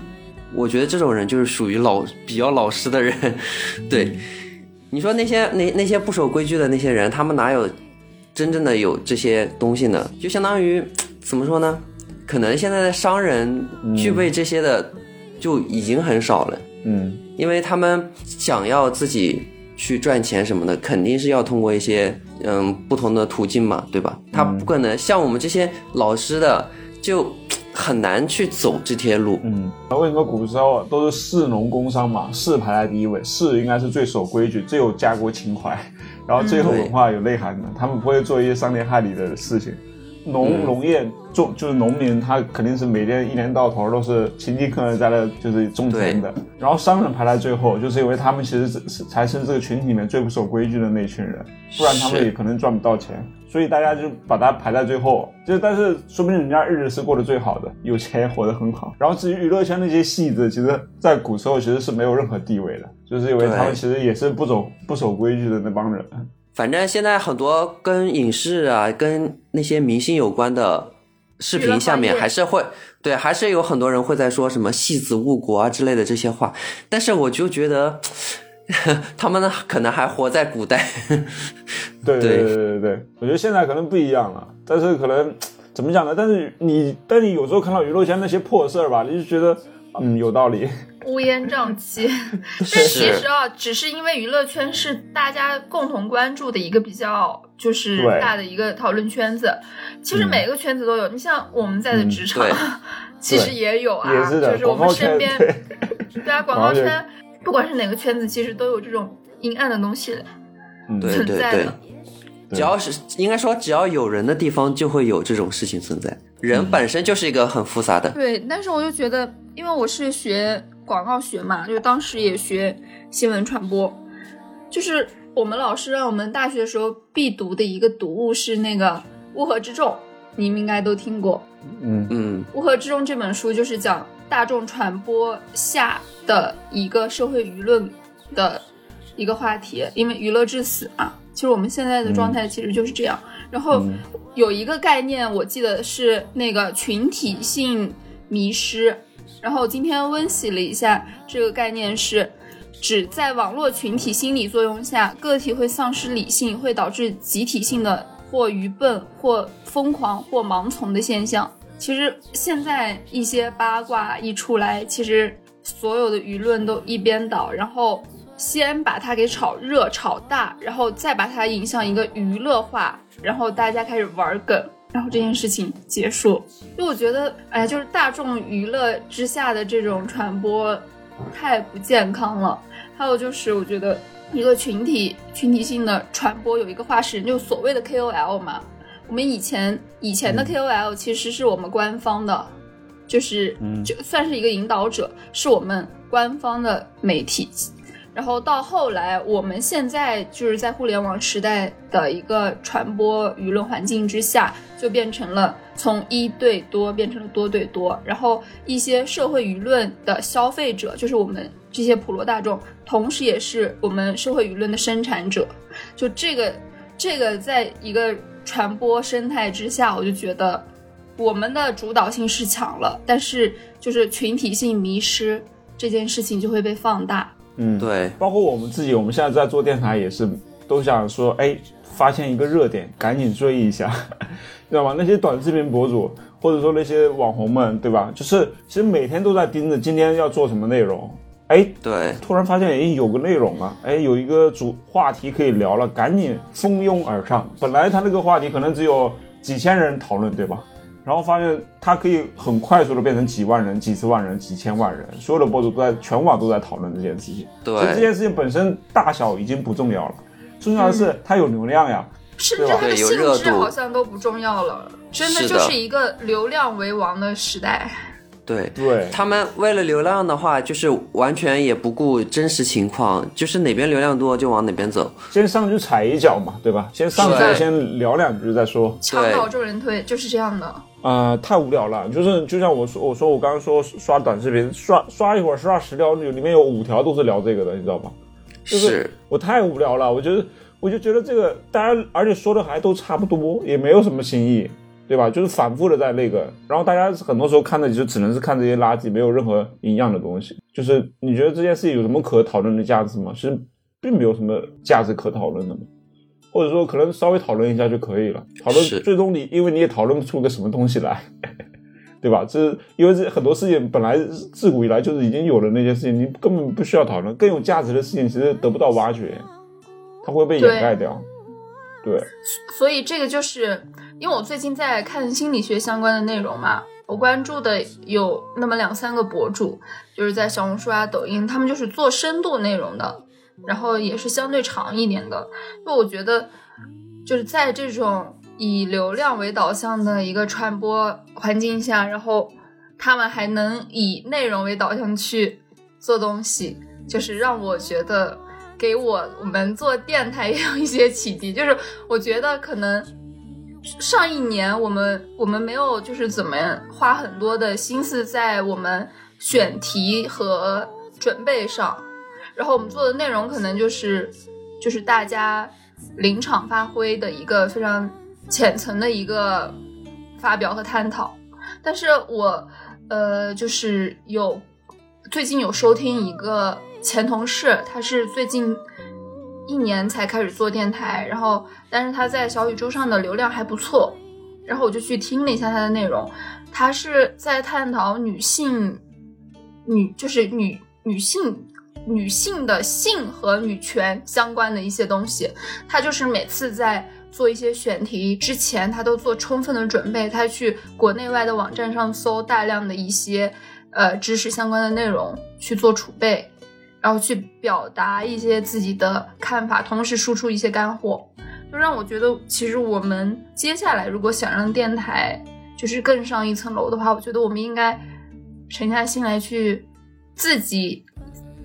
我觉得这种人就是属于老比较老实的人。对，你说那些那那些不守规矩的那些人，他们哪有真正的有这些东西呢？就相当于怎么说呢？可能现在的商人具备这些的就已经很少了，嗯，因为他们想要自己去赚钱什么的，肯定是要通过一些嗯不同的途径嘛，对吧？他不可能像我们这些老师的就很难去走这条路，嗯。为什么古时候都是士农工商嘛？士排在第一位，士应该是最守规矩、最有家国情怀，然后最有文化、有内涵的，他们不会做一些伤天害理的事情。农农业种就是农民，他肯定是每天一年到头都是勤勤恳恳在那就是种田的。然后商人排在最后，就是因为他们其实是才是这个群体里面最不守规矩的那群人，不然他们也可能赚不到钱。所以大家就把它排在最后。就但是说明人家日子是过得最好的，有钱活得很好。然后至于娱乐圈那些戏子，其实在古时候其实是没有任何地位的，就是因为他们其实也是不走不守规矩的那帮人。反正现在很多跟影视啊、跟那些明星有关的视频下面，还是会对，还是有很多人会在说什么“戏子误国”啊之类的这些话。但是我就觉得，他们呢可能还活在古代。对 对对对对，我觉得现在可能不一样了。但是可能怎么讲呢？但是你，但你有时候看到娱乐圈那些破事儿吧，你就觉得嗯有道理。乌烟瘴气，但其实啊，只是因为娱乐圈是大家共同关注的一个比较就是大的一个讨论圈子。其实每个圈子都有，你像我们在的职场，其实也有啊，就是我们身边，对啊，广告圈，不管是哪个圈子，其实都有这种阴暗的东西存在的。只要是应该说，只要有人的地方，就会有这种事情存在。人本身就是一个很复杂的。对，但是我就觉得，因为我是学。广告学嘛，就当时也学新闻传播，就是我们老师让我们大学的时候必读的一个读物是那个《乌合之众》，你们应该都听过。嗯嗯，《乌合之众》这本书就是讲大众传播下的一个社会舆论的一个话题，因为娱乐至死啊。其实我们现在的状态其实就是这样。然后有一个概念，我记得是那个群体性迷失。然后今天温习了一下这个概念，是指在网络群体心理作用下，个体会丧失理性，会导致集体性的或愚笨、或疯狂、或盲从的现象。其实现在一些八卦一出来，其实所有的舆论都一边倒，然后先把它给炒热、炒大，然后再把它引向一个娱乐化，然后大家开始玩梗，然后这件事情结束。就我觉得，哎，就是大众娱乐之下的这种传播太不健康了。还有就是，我觉得一个群体群体性的传播有一个化石人，就所谓的 KOL 嘛。我们以前以前的 KOL 其实是我们官方的，就是嗯就算是一个引导者，是我们官方的媒体。然后到后来，我们现在就是在互联网时代的一个传播舆论环境之下，就变成了从一对多变成了多对多。然后一些社会舆论的消费者，就是我们这些普罗大众，同时也是我们社会舆论的生产者。就这个这个，在一个传播生态之下，我就觉得我们的主导性是强了，但是就是群体性迷失这件事情就会被放大。嗯，对，包括我们自己，我们现在在做电台也是，都想说，哎，发现一个热点，赶紧追一下，知道吗？那些短视频博主，或者说那些网红们，对吧？就是其实每天都在盯着今天要做什么内容，哎，对，突然发现，哎，有个内容了，哎，有一个主话题可以聊了，赶紧蜂拥而上。本来他那个话题可能只有几千人讨论，对吧？然后发现它可以很快速的变成几万人、几十万人、几千万人，所有的博主都在全网都在讨论这件事情。对所以这件事情本身大小已经不重要了，重要的是它有流量呀。甚至对的性对有热度质好像都不重要了，真的就是一个流量为王的时代。对。对，他们为了流量的话，就是完全也不顾真实情况，就是哪边流量多就往哪边走。先上去踩一脚嘛，对吧？先上去对先聊两句再说。墙倒众人推，就是这样的。啊、太无聊了，就是就像我说，我说我刚刚说刷短视频，刷刷一会儿刷十条，里面有五条都是聊这个的，你知道吧？就是是，我太无聊了，我觉得我就觉得这个大家，而且说的还都差不多，也没有什么新意，对吧？就是反复的在那个，然后大家很多时候看的就只能是看这些垃圾，没有任何营养的东西。就是你觉得这件事情有什么可讨论的价值吗？其实并没有什么价值可讨论的嘛。或者说，可能稍微讨论一下就可以了。讨论最终你，因为你也讨论不出个什么东西来，对吧？这是因为这很多事情本来自古以来就是已经有的那些事情，你根本不需要讨论。更有价值的事情其实得不到挖掘，它会被掩盖掉。对，所以这个就是因为我最近在看心理学相关的内容嘛，我关注的有那么两三个博主，就是在小红书啊、抖音，他们就是做深度内容的，然后也是相对长一点的。就我觉得，就是在这种以流量为导向的一个传播环境下，然后他们还能以内容为导向去做东西，就是让我觉得给我我们做电台也有一些启迪。就是我觉得可能上一年我们我们没有就是怎么花很多的心思在我们选题和准备上，然后我们做的内容可能就是就是大家临场发挥的一个非常浅层的一个发表和探讨。但是我呃就是有最近有收听一个前同事，他是最近一年才开始做电台，然后但是他在小宇宙上的流量还不错，然后我就去听了一下他的内容，他是在探讨女性女就是女女性。女性的性和女权相关的一些东西，他就是每次在做一些选题之前，他都做充分的准备，他去国内外的网站上搜大量的一些呃知识相关的内容去做储备，然后去表达一些自己的看法，同时输出一些干货，就让我觉得，其实我们接下来如果想让电台就是更上一层楼的话，我觉得我们应该沉下心来去自己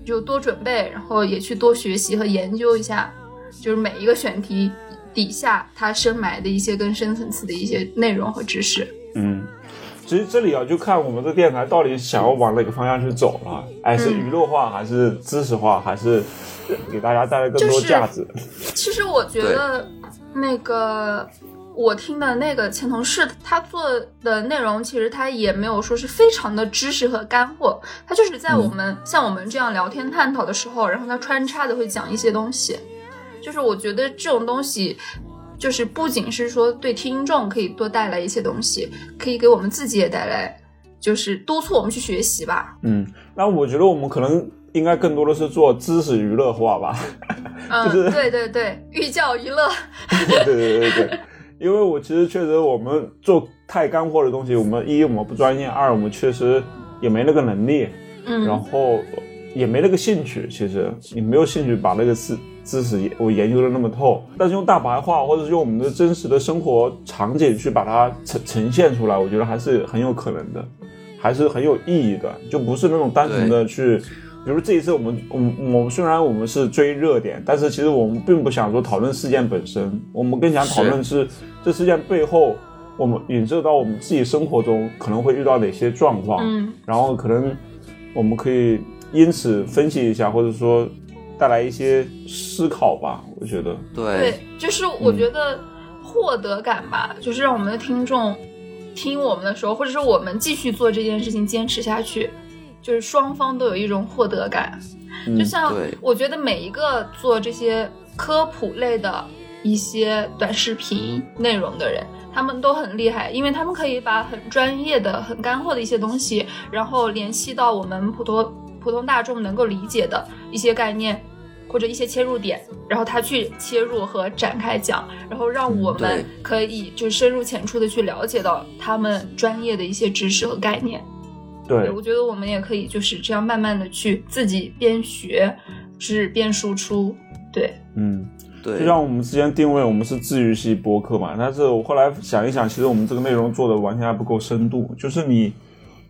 就多准备，然后也去多学习和研究一下，就是每一个选题底下它深埋的一些更深层次的一些内容和知识。嗯，其实这里啊，就看我们的电台到底想要往哪个方向去走了。哎，是娱乐化，还是知识化，还是给大家带来更多就是价值？其实我觉得那个我听的那个前同事，他做的内容其实他也没有说是非常的知识和干货，他就是在我们、像我们这样聊天探讨的时候，然后他穿插的会讲一些东西，就是我觉得这种东西。就是不仅是说对听众可以多带来一些东西，可以给我们自己也带来，就是督促我们去学习吧。嗯，那我觉得我们可能应该更多的是做知识娱乐化吧。嗯，就是对对对，寓教于乐。对对对对对，因为我其实确实我们做太干货的东西，我们一我们不专业，二我们确实也没那个能力，嗯，然后也没那个兴趣。其实你没有兴趣把那个知知识我研究的那么透，但是用大白话或者是用我们的真实的生活场景去把它呈呈现出来，我觉得还是很有可能的，还是很有意义的，就不是那种单纯的去。比如这一次我们，我们我们虽然我们是追热点，但是其实我们并不想说讨论事件本身，我们更想讨论是这事件背后，我们引射到我们自己生活中可能会遇到哪些状况，嗯，然后可能我们可以因此分析一下，或者说带来一些思考吧。我觉得，对对，就是我觉得获得感吧，就是让我们的听众听我们的时候，或者是我们继续做这件事情，坚持下去，就是双方都有一种获得感。嗯就像我觉得每一个做这些科普类的一些短视频内容的人，他们都很厉害，因为他们可以把很专业的、很干货的一些东西，然后联系到我们普通普通大众能够理解的一些概念。或者一些切入点，然后他去切入和展开讲，然后让我们可以就深入浅出的去了解到他们专业的一些知识和概念。对我觉得我们也可以就是这样慢慢的去自己边学，是边输出。对，嗯。对，就像我们之前定位我们是治愈系播客嘛，但是我后来想一想，其实我们这个内容做的完全还不够深度。就是你，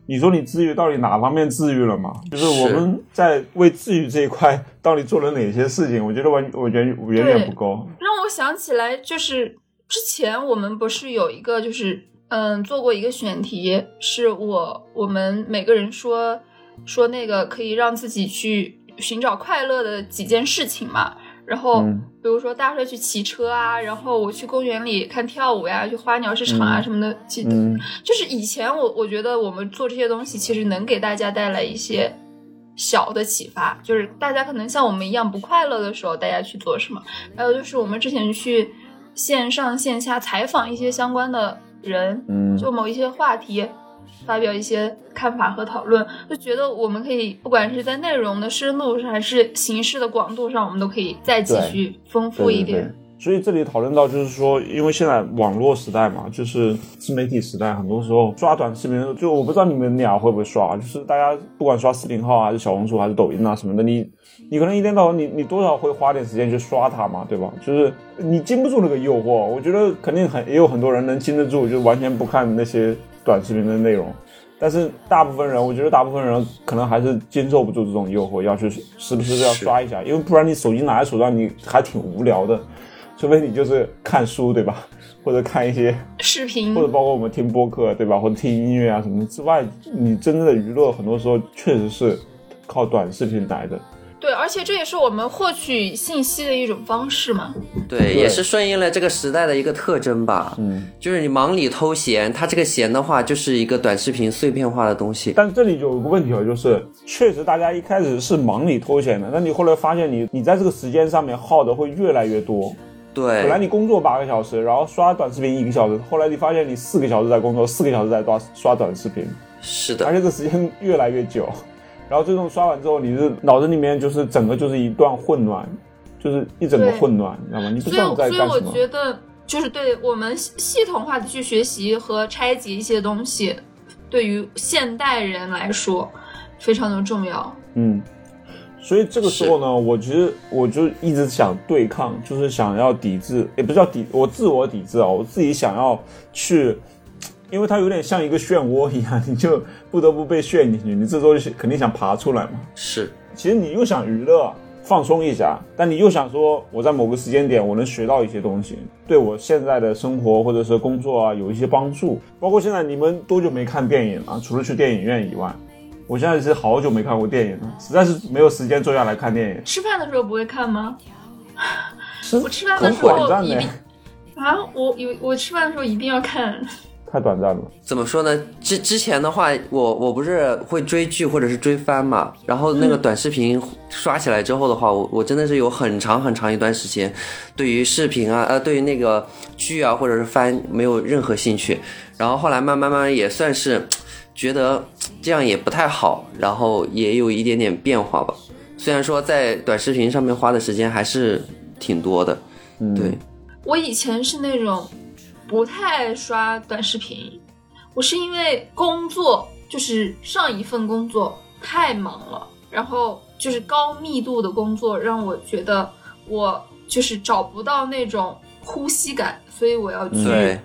你说你治愈到底哪方面治愈了嘛？就是我们在为治愈这一块到底做了哪些事情？我觉得完，我觉得远远不够。让我想起来，就是之前我们不是有一个就是嗯做过一个选题，是我我们每个人说说那个可以让自己去寻找快乐的几件事情嘛。然后，嗯比如说大家说去骑车啊，然后我去公园里看跳舞呀，去花鸟市场啊嗯什么的。其嗯就是以前我我觉得我们做这些东西，其实能给大家带来一些小的启发，就是大家可能像我们一样不快乐的时候，大家去做什么。还有就是我们之前去线上线下采访一些相关的人，嗯就某一些话题。发表一些看法和讨论，就觉得我们可以，不管是在内容的深度上，还是形式的广度上，我们都可以再继续丰富一点。对对对所以这里讨论到就是说，因为现在网络时代嘛，就是自媒体时代，很多时候刷短视频，就我不知道你们俩会不会刷，就是大家不管刷视频号还是小红书还是抖音啊什么的，你你可能一天到晚你你多少会花点时间去刷它嘛，对吧？就是你经不住那个诱惑，我觉得肯定很也有很多人能经得住，就完全不看那些短视频的内容。但是大部分人，我觉得大部分人可能还是经受不住这种诱惑，要去时不时要刷一下，因为不然你手机拿在手上，你还挺无聊的。除非你就是看书，对吧？或者看一些，视频或者包括我们听播客，对吧？或者听音乐啊什么之外，你真正的娱乐很多时候确实是靠短视频来的。对，而且这也是我们获取信息的一种方式嘛。对，也是顺应了这个时代的一个特征吧。嗯，就是你忙里偷闲，它这个闲的话就是一个短视频碎片化的东西。但这里就有个问题啊，就是确实大家一开始是忙里偷闲的，那你后来发现你你在这个时间上面耗的会越来越多。本来，你工作八个小时，然后刷短视频一个小时，后来你发现你四个小时在工作，四个小时在刷刷短视频，是的而，且这时间越来越久，然后最终刷完之后，你是脑子里面就是整个就是一段混乱，就是一整个混乱，你知道吗？你不所以，知道你在所以我干什么。觉得，就是对我们系系统化的去学习和拆解一些东西，对于现代人来说非常的重要。嗯，所以这个时候呢，我其实我就一直想对抗，就是想要抵制，也不叫抵，我自我抵制啊，我自己想要去，因为它有点像一个漩涡一样，你就不得不被陷进去，你这时候就肯定想爬出来嘛。是其实你又想娱乐放松一下，但你又想说我在某个时间点我能学到一些东西，对我现在的生活或者是工作啊有一些帮助。包括现在你们多久没看电影了？除了去电影院以外，我现在是好久没看过电影了，实在是没有时间坐下来看电影。吃饭的时候不会看吗？是 我吃饭的很时候短暂的一定，啊，我有我吃饭的时候一定要看。太短暂了。怎么说呢？之之前的话，我我不是会追剧或者是追番嘛，然后那个短视频刷起来之后的话，我我真的是有很长很长一段时间，对于视频啊，呃，对于那个剧啊或者是番没有任何兴趣，然后后来慢慢慢慢也算是觉得这样也不太好，然后也有一点点变化吧。虽然说在短视频上面花的时间还是挺多的，嗯，对，我以前是那种不太爱刷短视频，我是因为工作，就是上一份工作太忙了，然后就是高密度的工作让我觉得我就是找不到那种呼吸感，所以我要去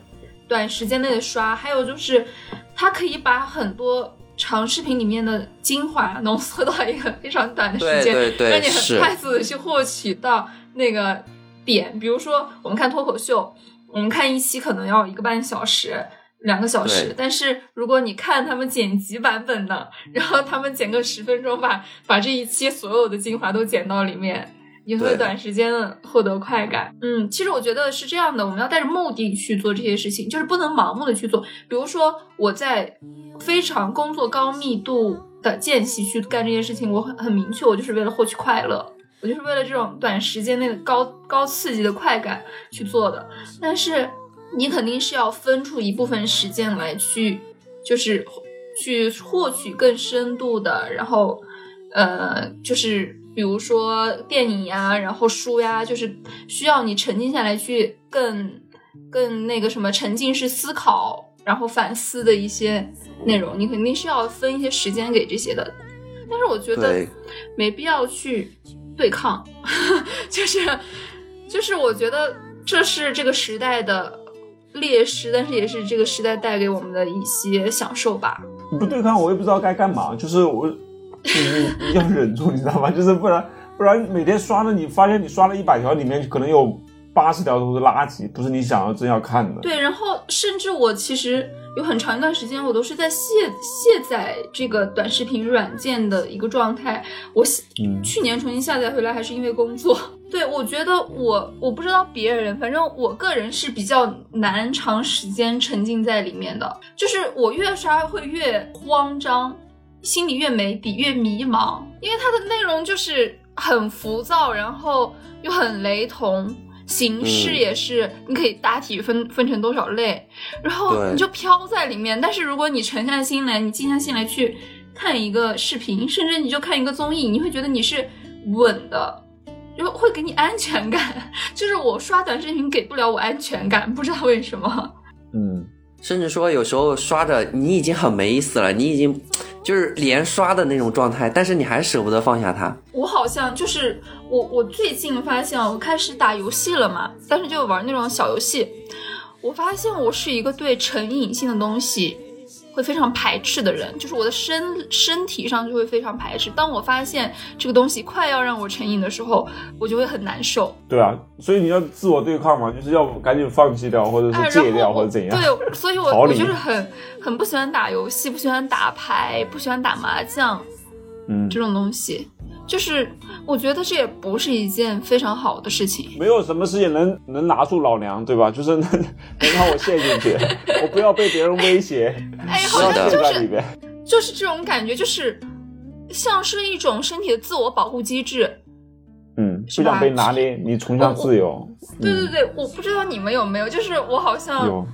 短时间内的刷。还有就是，它可以把很多长视频里面的精华浓缩到一个非常短的时间，对对对让你很快速的去获取到那个点。比如说，我们看脱口秀，我们看一期可能要一个半小时。两个小时，但是如果你看他们剪辑版本的，然后他们剪个十分钟把把这一期所有的精华都剪到里面，你会短时间的获得快感。嗯，其实我觉得是这样的，我们要带着目的去做这些事情，就是不能盲目的去做。比如说我在非常工作高密度的间隙去干这件事情，我很很明确，我就是为了获取快乐，我就是为了这种短时间内的高高刺激的快感去做的。但是你肯定是要分出一部分时间来去，就是去获取更深度的，然后呃，就是比如说电影呀，然后书呀，就是需要你沉浸下来去更更那个什么沉浸式思考，然后反思的一些内容，你肯定是要分一些时间给这些的。但是我觉得没必要去对抗，就是就是我觉得这是这个时代的劣势，但是也是这个时代带给我们的一些享受吧。你不对抗，我也不知道该干嘛。就是我，你你要忍住，你知道吗？就是不然不然每天刷的，你发现你刷了一百条，里面可能有八十条都是垃圾，不是你想要真要看的。对，然后甚至我其实有很长一段时间，我都是在卸卸载这个短视频软件的一个状态。我嗯去年重新下载回来，还是因为工作。对，我觉得我我不知道别人，反正我个人是比较难长时间沉浸在里面的。就是我越刷会越慌张，心里越没底，越迷茫，因为它的内容就是很浮躁，然后又很雷同。形式嗯也是，你可以大体分分成多少类，然后你就飘在里面。但是如果你沉下心来，你静下心来去看一个视频，甚至你就看一个综艺，你会觉得你是稳的，就会给你安全感。就是我刷短视频给不了我安全感，不知道为什么。嗯，甚至说有时候刷着你已经很没意思了，你已经就是连刷的那种状态，但是你还舍不得放下它。我好像就是我，我最近发现我开始打游戏了嘛，但是就玩那种小游戏。我发现我是一个对成瘾性的东西会非常排斥的人，就是我的身身体上就会非常排斥。当我发现这个东西快要让我成瘾的时候，我就会很难受。对啊，所以你要自我对抗嘛，就是要赶紧放弃掉，或者哎，是戒掉，或者怎样。对，所以我我就是很很不喜欢打游戏，不喜欢打牌，不喜欢打麻将。嗯，这种东西，就是我觉得这也不是一件非常好的事情。没有什么事情能能拿住老娘，对吧？就是能能让我陷进去，我不要被别人威胁，哎，好像就是。就是这种感觉，就是像是一种身体的自我保护机制。嗯，不想被拿捏，你崇尚自由。嗯，对对对，我不知道你们有没有，就是我好像有。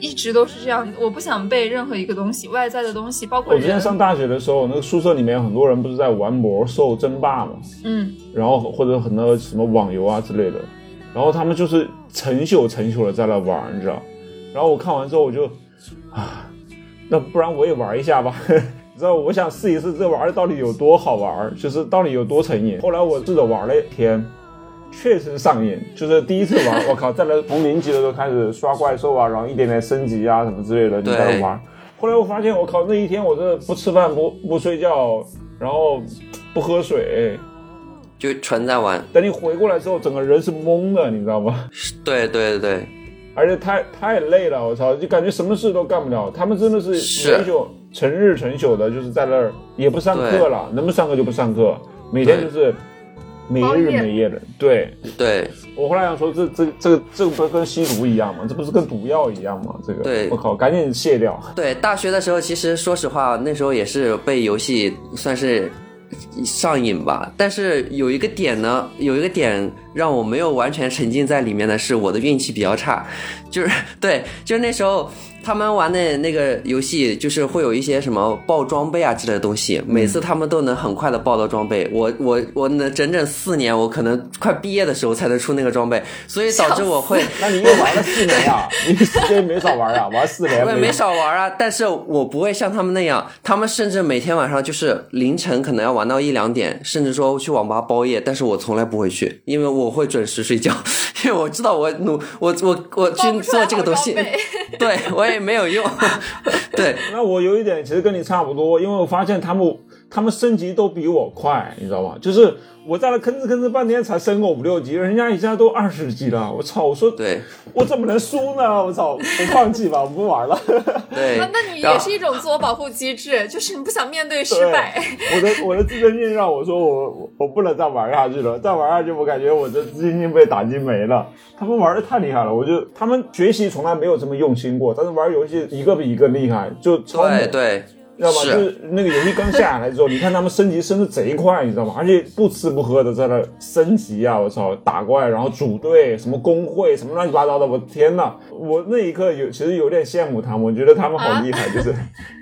一直都是这样，我不想被任何一个东西，外在的东西，包括，我之前上大学的时候，那个宿舍里面很多人不是在玩魔兽争霸嘛，嗯，然后或者很多什么网游啊之类的，然后他们就是成宿成宿的在那玩，你知道？然后我看完之后我就啊，那不然我也玩一下吧。你知道，我想试一试这玩意儿到底有多好玩，就是到底有多成瘾。后来我试着玩了一天，确实上瘾。就是第一次玩，我靠，在那从零级的时候开始刷怪兽啊，然后一点点升级啊什么之类的，你在那玩。后来我发现，我靠，那一天我这不吃饭不不睡觉，然后不喝水，就纯在玩，等你回过来之后，整个人是懵的，你知道吗？对对对，而且太太累了，我操，就感觉什么事都干不了。他们真的是是连宿成日成宿的，就是在那儿也不上课了，能不上课就不上课，每天就是没日每夜的。对对我后来想说，这这这个这个不是跟吸毒一样吗？这不是跟毒药一样吗？这个，对我靠，赶紧卸掉。对，大学的时候，其实说实话，那时候也是被游戏算是上瘾吧。但是有一个点呢，有一个点让我没有完全沉浸在里面的是我的运气比较差，就是对，就是那时候他们玩的那个游戏就是会有一些什么爆装备啊之类的东西，每次他们都能很快的爆到装备。我我我能整整四年，我可能快毕业的时候才能出那个装备，所以导致我会 那你又玩了四年呀？你时间没少玩啊，玩四年我也没少玩啊。但是我不会像他们那样，他们甚至每天晚上就是凌晨可能要玩到一两点，甚至说去网吧包夜。但是我从来不会去，因为我会准时睡觉，因为我知道我努我我我去做这个东西，对我也没有用。对，那我有一点其实跟你差不多，因为我发现他们他们升级都比我快，你知道吗？就是我在那吭哧吭哧半天才升个五六级，人家一下都二十级了。我操！我说对，我怎么能输呢？我操！我放弃吧，我不玩了。对，那那你也是一种自我保护机制，就是你不想面对失败。我的我的自尊心让我说我我我不能再玩下去了，再玩下去我感觉我的自信心被打击没了。他们玩的太厉害了，我就他们学习从来没有这么用心过，但是玩游戏一个比一个厉害，就超猛。对对。知道吧？就是那个游戏刚下来之后，你看他们升级升的贼快，你知道吗？而且不吃不喝的在那升级啊！我操，打怪，然后组队，什么工会，什么乱七八糟的，我天呐！我那一刻有其实有点羡慕他们，我觉得他们好厉害，就是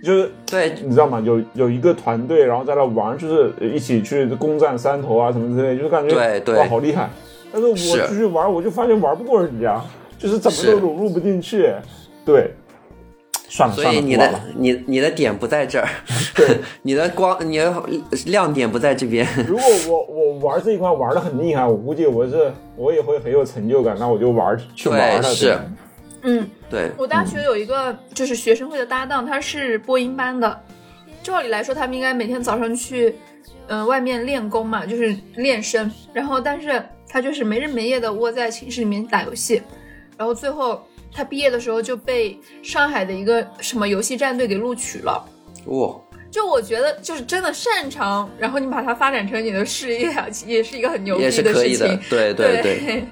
就是对，你知道吗？有有一个团队，然后在那玩，就是一起去攻占山头啊什么之类，就是感觉对对哇好厉害。但是我出去玩，我就发现玩不过人家，就是怎么都融入不进去。对。算了，所以你的你你的点不在这儿，对，你的光你的亮点不在这边。如果我我玩这一块玩的很厉害，我估计我是我也会很有成就感，那我就玩去玩了。是，嗯，对。我大学有一个就是学生会的搭档，他是播音班的，照理来说他们应该每天早上去嗯外面练功嘛，就是练声，然后但是他就是没日没夜的窝在寝室里面打游戏，然后最后。他毕业的时候就被上海的一个什么游戏战队给录取了，哇！就我觉得就是真的擅长，然后你把它发展成你的事业啊，也是一个很牛逼的事情。对 对对。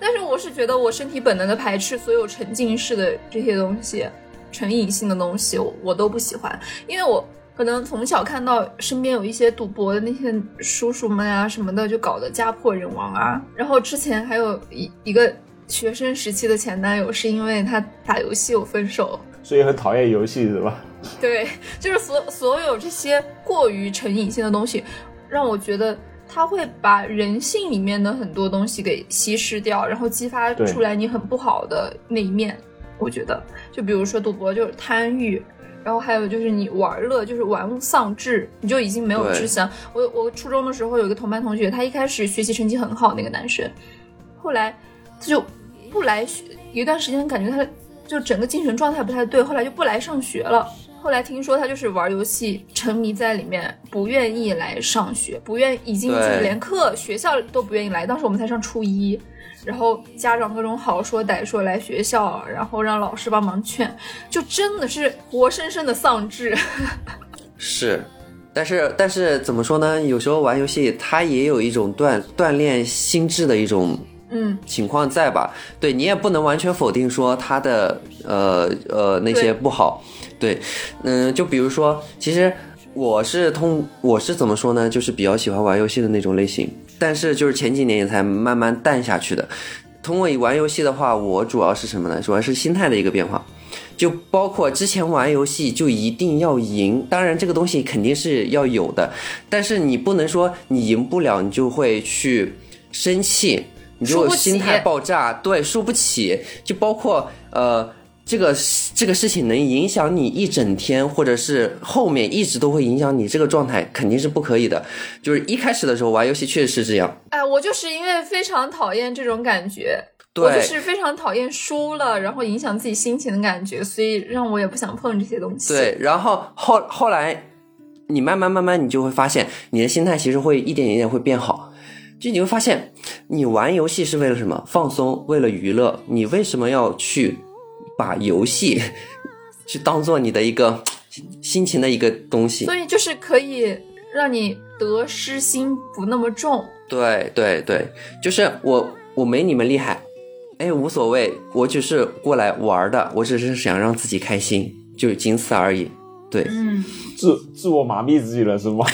但是我是觉得我身体本能的排斥所有沉浸式的这些东西，成瘾性的东西我都不喜欢，因为我可能从小看到身边有一些赌博的那些叔叔们啊什么的，就搞得家破人亡啊。然后之前还有一一个。学生时期的前男友是因为他打游戏有分手，所以很讨厌游戏是吧？对，就是所所有这些过于成瘾性的东西，让我觉得他会把人性里面的很多东西给稀释掉，然后激发出来你很不好的那一面。我觉得，就比如说赌博就是贪欲，然后还有就是你玩乐就是玩物丧志，你就已经没有志向。我我初中的时候有一个同班同学，他一开始学习成绩很好，那个男生，后来他就。不来学，有一段时间感觉他就整个精神状态不太对，后来就不来上学了。后来听说他就是玩游戏沉迷在里面，不愿意来上学，不愿已经就是连课学校都不愿意来。当时我们才上初一，然后家长各种好说歹说来学校，然后让老师帮忙劝，就真的是活生生的丧志。是，但是但是怎么说呢？有时候玩游戏它也有一种锻锻炼心智的一种。嗯，情况在吧？对你也不能完全否定说他的呃呃那些不好，对，嗯，就比如说，其实我是通我是怎么说呢？就是比较喜欢玩游戏的那种类型，但是就是前几年也才慢慢淡下去的。通过玩游戏的话，我主要是什么呢？主要是心态的一个变化，就包括之前玩游戏就一定要赢，当然这个东西肯定是要有的，但是你不能说你赢不了，你就会去生气。你就心态爆炸，对，输不起，就包括呃，这个这个事情能影响你一整天，或者是后面一直都会影响你这个状态，肯定是不可以的。就是一开始的时候玩游戏确实是这样。哎，我就是因为非常讨厌这种感觉，我就是非常讨厌输了然后影响自己心情的感觉，所以让我也不想碰这些东西。对，然后后后来你慢慢慢慢你就会发现，你的心态其实会一点一点会变好。就你会发现，你玩游戏是为了什么？放松，为了娱乐。你为什么要去把游戏 去当做你的一个心情的一个东西？所以就是可以让你得失心不那么重。对对对，就是我我没你们厉害，哎，无所谓，我只是过来玩的，我只是想让自己开心，就仅此而已。对嗯，自自我麻痹自己了是吗？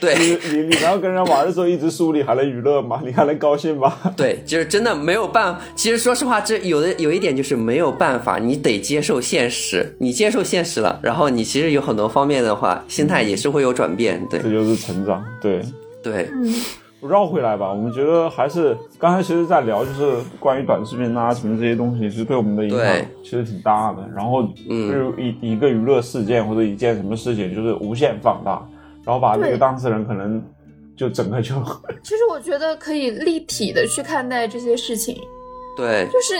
对 你你你然后跟人家玩的时候一直输，你还能娱乐吗？你还能高兴吗？对，就是真的没有办法。其实说实话，这有的有一点就是没有办法，你得接受现实。你接受现实了，然后你其实有很多方面的话，心态也是会有转变。对这就是成长，对。对绕回来吧，我们觉得还是刚才其实在聊，就是关于短视频啊什么这些东西，其实对我们的影响其实挺大的。然后，嗯就是一一个娱乐事件或者一件什么事情，就是无限放大，然后把这个当事人可能就整个就其实我觉得可以立体的去看待这些事情，对。就是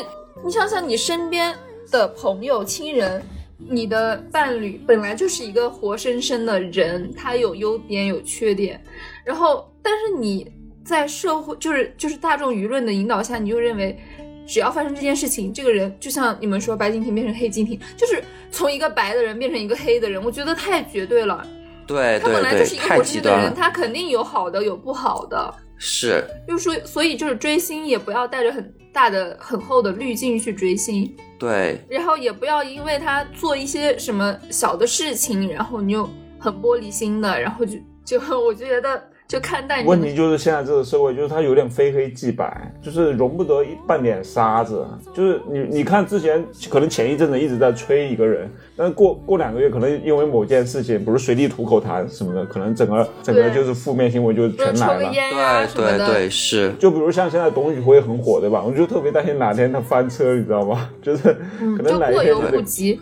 你想想，你身边的朋友、亲人，你的伴侣本来就是一个活生生的人，他有优点有缺点，然后但是你在社会就是就是大众舆论的引导下，你就认为。只要发生这件事情，这个人就像你们说白敬亭变成黑敬亭，就是从一个白的人变成一个黑的人，我觉得太绝对了。对他本来就是一，个活生生的人，他肯定有好的有不好的。是。就是说，所以就是追星也不要带着很大的、很厚的滤镜去追星，对。然后也不要因为他做一些什么小的事情，然后你又很玻璃心的，然后就就 我就觉得就看待你问题就是现在这个社会，就是它有点非黑即白，就是容不得一半点沙子。就是你你看之前可能前一阵子一直在吹一个人，但是过过两个月，可能因为某件事情，比如随地吐口痰什么的，可能整个整个就是负面新闻就全来了。啊对，对对是，就比如像现在董宇辉很火，对吧？我就特别担心哪天他翻车，你知道吗？就是嗯，可能哪一天过犹不及。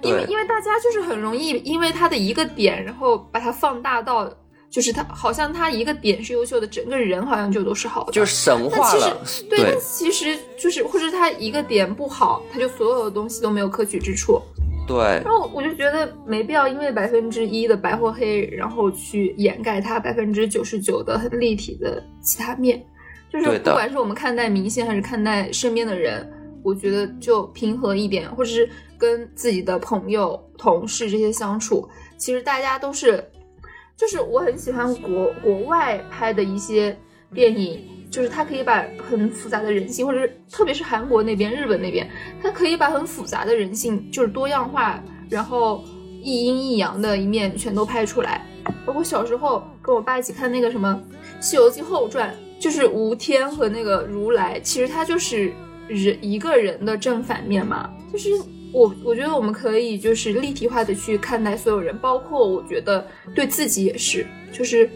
因为因为大家就是很容易因为他的一个点，然后把它放大到，就是他好像他一个点是优秀的，整个人好像就都是好的，就是神但其化了。实对，其实就是或者他一个点不好，他就所有的东西都没有可取之处。对然后我就觉得没必要因为百分之一的白或黑，然后去掩盖他百分之九十九的很立体的其他面。就是不管是我们看待明星还是看待身边的人，我觉得就平和一点，或者是跟自己的朋友、同事这些相处，其实大家都是，就是我很喜欢国国外拍的一些电影，就是它可以把很复杂的人性，或者是特别是韩国那边、日本那边，它可以把很复杂的人性，就是多样化，然后一阴一阳的一面全都拍出来。包括小时候跟我爸一起看那个什么《西游记后传》，就是吴天和那个如来，其实他就是人一个人的正反面嘛。就是我我觉得我们可以就是立体化的去看待所有人，包括我觉得对自己也是，就是。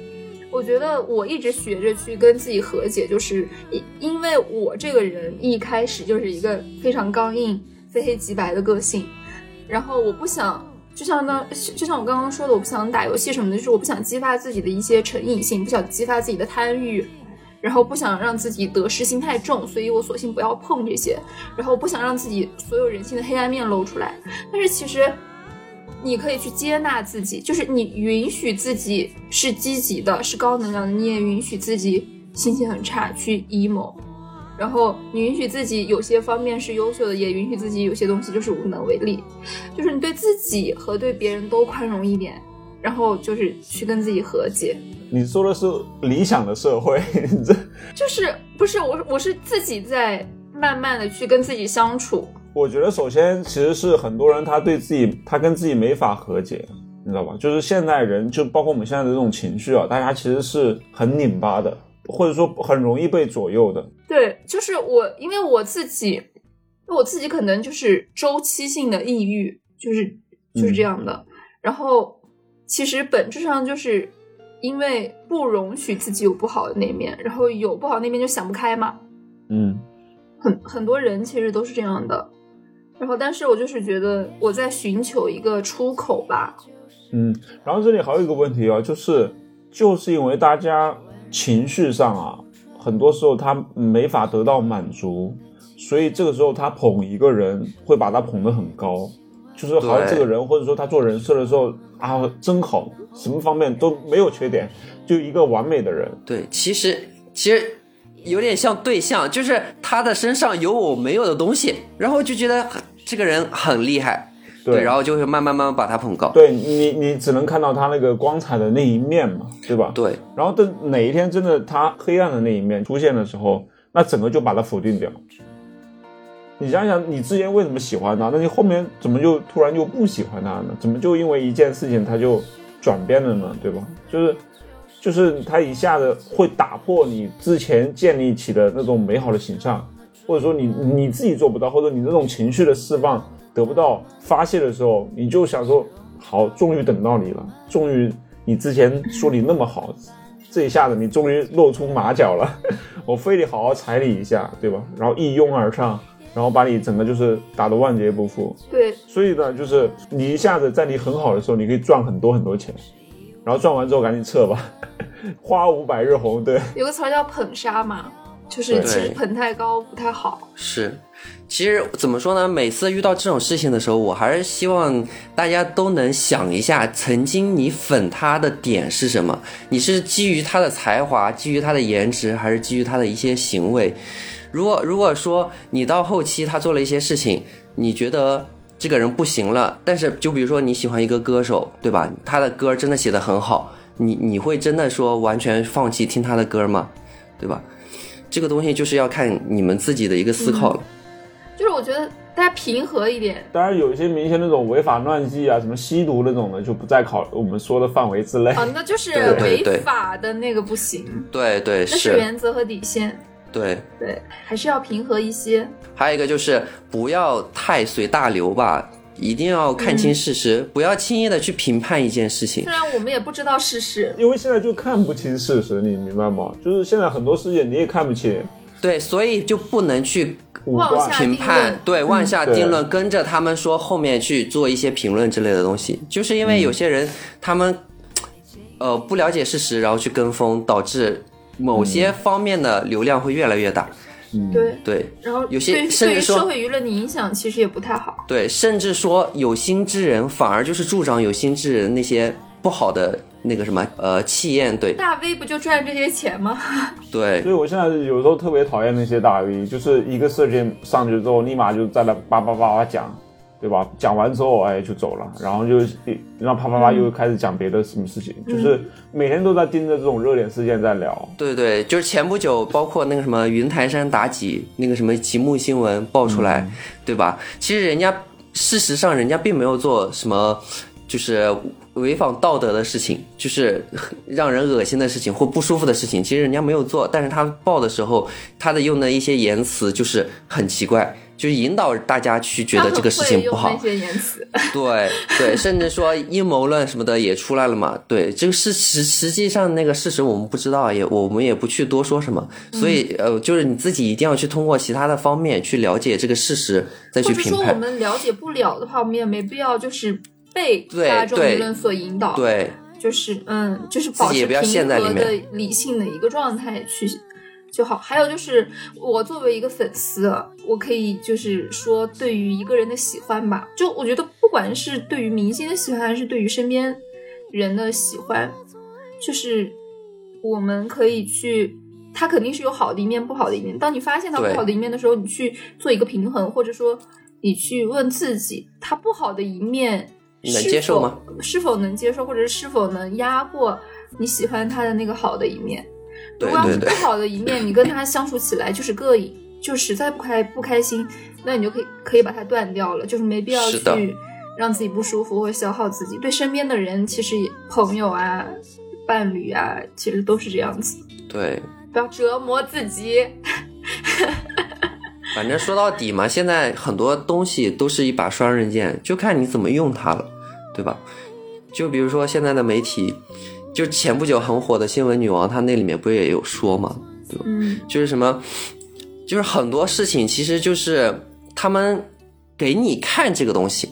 我觉得我一直学着去跟自己和解，就是因因为我这个人一开始就是一个非常刚硬、非黑即白的个性，然后我不想，就像呢，就像我刚刚说的，我不想打游戏什么的，就是我不想激发自己的一些成瘾性，不想激发自己的贪欲，然后不想让自己得失心太重，所以我索性不要碰这些，然后不想让自己所有人性的黑暗面露出来。但是其实，你可以去接纳自己，就是你允许自己是积极的，是高能量的，你也允许自己心情很差，去 emo。然后你允许自己有些方面是优秀的，也允许自己有些东西就是无能为力，就是你对自己和对别人都宽容一点，然后就是去跟自己和解。你说的是理想的社会，这就是不是我我是自己在慢慢的去跟自己相处，我觉得首先其实是很多人他对自己他跟自己没法和解，你知道吧？就是现代人，就包括我们现在的这种情绪啊，大家其实是很拧巴的，或者说很容易被左右的。对，就是我，因为我自己，我自己可能就是周期性的抑郁，就是就是这样的。然后其实本质上就是因为不容许自己有不好的那面，然后有不好那面就想不开嘛。嗯，很很多人其实都是这样的。然后，但是我就是觉得我在寻求一个出口吧。嗯，然后这里还有一个问题啊，就是就是因为大家情绪上啊，很多时候他没法得到满足，所以这个时候他捧一个人会把他捧得很高，就是好像这个人或者说他做人设的时候啊真好，什么方面都没有缺点，就一个完美的人。对，其实其实有点像对象，就是他的身上有我没有的东西，然后就觉得这个人很厉害，对然后就会慢慢慢慢把他捧高。对你，你只能看到他那个光彩的那一面嘛，对吧？对然后等哪一天真的他黑暗的那一面出现的时候，那整个就把他否定掉。你想想，你之前为什么喜欢他？那你后面怎么就突然就不喜欢他呢？怎么就因为一件事情他就转变了呢？对吧？就是就是他一下子会打破你之前建立起的那种美好的形象，或者说你你自己做不到，或者你那种情绪的释放得不到发泄的时候，你就想说，好，终于等到你了，终于你之前说你那么好，这一下子你终于露出马脚了，我非得好好踩你一下，对吧？然后一拥而上。然后把你整个就是打得万劫不复，对，所以呢，就是你一下子在你很好的时候，你可以赚很多很多钱，然后赚完之后赶紧撤吧，花无百日红，对，有个词儿叫捧杀嘛，就是对其实捧太高不太好。是，其实怎么说呢？每次遇到这种事情的时候，我还是希望大家都能想一下，曾经你粉他的点是什么？你是基于他的才华，基于他的颜值，还是基于他的一些行为？如果如果说你到后期他做了一些事情，你觉得这个人不行了，但是就比如说你喜欢一个歌手，对吧？他的歌真的写的很好，你你会真的说完全放弃听他的歌吗？对吧？这个东西就是要看你们自己的一个思考了。就是我觉得大家平和一点，当然有一些明显那种违法乱纪啊，什么吸毒那种的，就不在考我们说的范围之内。啊，那就是违法的那个不行，对对那是原则和底线。对，对，还是要平和一些。还有一个就是不要太随大流吧，一定要看清事实，不要轻易的去评判一件事情虽。然我们也不知道事实，因为现在就看不清事实，你明白吗？就是现在很多事情你也看不清，对，所以就不能去妄下定评判论，对，妄下定论，跟着他们说后面去做一些评论之类的东西，就是因为有些人他们呃不了解事实，然后去跟风，导致某些方面的流量会越来越大。对，对。然后有些对对于甚至说社会舆论的影响其实也不太好。对，甚至说有心之人反而就是助长有心之人那些不好的那个什么呃气焰，对。大 V 不就赚这些钱吗？对。所以我现在有时候特别讨厌那些大 V，就是一个事件上去之后，立马就在那叭叭叭叭讲，对吧？讲完之后，哎，就走了，然后就让啪啪啪又开始讲别的什么事情，就是每天都在盯着这种热点事件在聊。对对，就是前不久，包括那个什么云台山妲己那个什么极目新闻爆出来，对吧？其实人家事实上人家并没有做什么，就是违反道德的事情，就是让人恶心的事情或不舒服的事情，其实人家没有做，但是他报的时候，他的用的一些言辞就是很奇怪。就是引导大家去觉得这个事情不好 对对，甚至说阴谋论什么的也出来了嘛。对，这个事实实际上那个事实我们不知道，也我们也不去多说什么。所以呃，就是你自己一定要去通过其他的方面去了解这个事实，再去或者说我。们了解不了的话，我们也没必要就是被大众舆论所引导。对就是嗯，就是保持平和的、理性的一个状态去就好。还有就是，我作为一个粉丝，我可以就是说，对于一个人的喜欢吧，就我觉得不管是对于明星的喜欢，还是对于身边人的喜欢，就是我们可以去。他肯定是有好的一面，不好的一面。当你发现他不好的一面的时候，你去做一个平衡，或者说你去问自己，他不好的一面能是否接受吗？是否能接受，或者是是否能压过你喜欢他的那个好的一面？如对果要是不好的一面，你跟他相处起来就是膈应，就实在不开不开心，那你就可以可以把它断掉了，就是没必要去让自己不舒服或者消耗自己。对身边的人，其实也朋友啊、伴侣啊，其实都是这样子，对，不要折磨自己。反正说到底嘛，现在很多东西都是一把双刃剑，就看你怎么用它了，对吧？就比如说现在的媒体，就前不久很火的新闻女王，她那里面不也有说嘛，嗯，就是什么，就是很多事情其实就是他们给你看这个东西，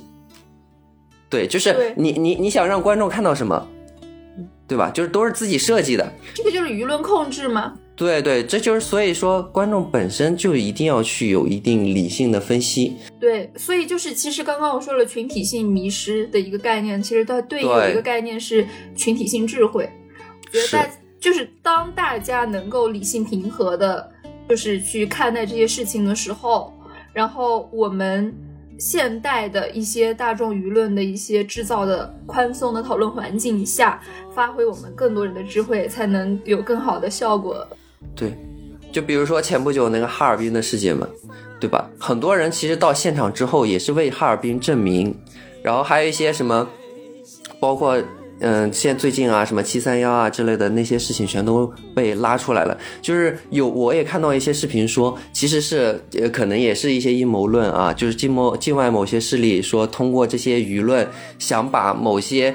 对，就是你你你想让观众看到什么，对吧？就是都是自己设计的，这个就是舆论控制嘛。对对，这就是所以说观众本身就一定要去有一定理性的分析，对，所以就是其实刚刚我说了群体性迷失的一个概念，其实它对应的一个概念是群体性智慧。我觉得是大就是当大家能够理性平和的，就是去看待这些事情的时候，然后我们现代的一些大众舆论的一些制造的宽松的讨论环境下，发挥我们更多人的智慧，才能有更好的效果。对，就比如说前不久那个哈尔滨的事件嘛，对吧？很多人其实到现场之后也是为哈尔滨证明，然后还有一些什么，包括嗯，现最近啊什么七三幺啊之类的那些事情全都被拉出来了。就是有我也看到一些视频说，其实是呃可能也是一些阴谋论啊，就是境某境外某些势力说通过这些舆论想把某些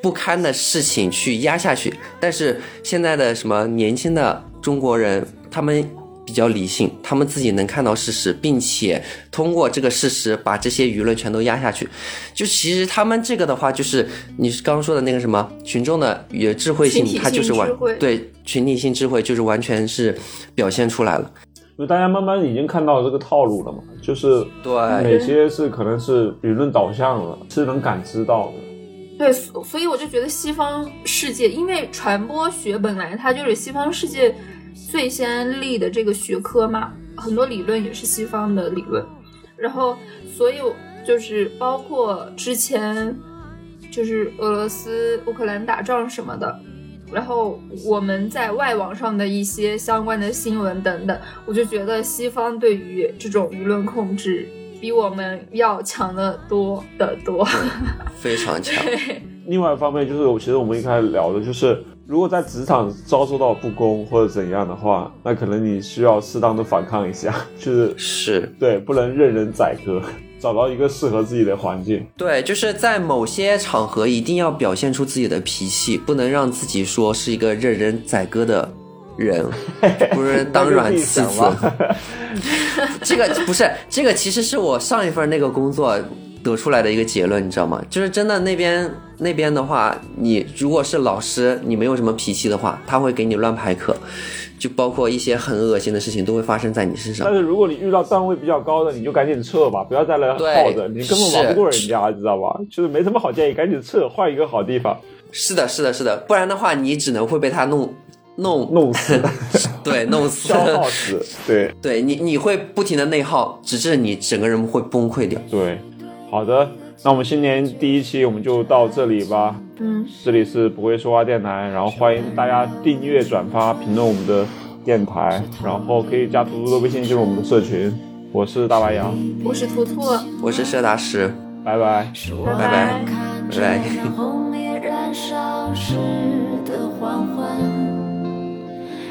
不堪的事情去压下去，但是现在的什么年轻的中国人，他们比较理性，他们自己能看到事实，并且通过这个事实把这些舆论全都压下去。就其实他们这个的话，就是你刚刚说的那个什么群众的也智慧性群体，性它就是完对群体性智慧，就是完全是表现出来了。就大家慢慢已经看到这个套路了嘛，就是对哪些是可能是舆论导向了，是能感知到的。对，所以我就觉得西方世界，因为传播学本来它就是西方世界最先立的这个学科嘛，很多理论也是西方的理论，然后所以就是包括之前就是俄罗斯乌克兰打仗什么的。然后我们在外网上的一些相关的新闻等等，我就觉得西方对于这种舆论控制比我们要强的多得多。非常强。对，另外一方面就是，我其实我们一开始聊的就是，如果在职场遭受到不公或者怎样的话，那可能你需要适当的反抗一下，就是是对，不能任人宰割，找到一个适合自己的环境。对，就是在某些场合一定要表现出自己的脾气，不能让自己说是一个任人宰割的人，不是当软柿子。这个不是这个，其实是我上一份那个工作得出来的一个结论，你知道吗？就是真的那边那边的话，你如果是老师，你没有什么脾气的话，他会给你乱排课，就包括一些很恶心的事情都会发生在你身上但。是如果你遇到段位比较高的，你就赶紧撤吧，不要再来耗着，你根本玩不过人家，你知道吧？就是没什么好建议，赶紧撤，换一个好地方，是的，是的，是的，不然的话，你只能会被他弄弄弄死，对弄死，消耗死。对对你你会不停的内耗，直至你整个人会崩溃掉。对，好的，那我们新年第一期我们就到这里吧。嗯，这里是不会说话电台，然后欢迎大家订阅、转发、评论我们的电台，然后可以加图图的微信进入我们的社群。我是大白羊，我是图图，我是社大师，拜拜。拜拜拜看着拜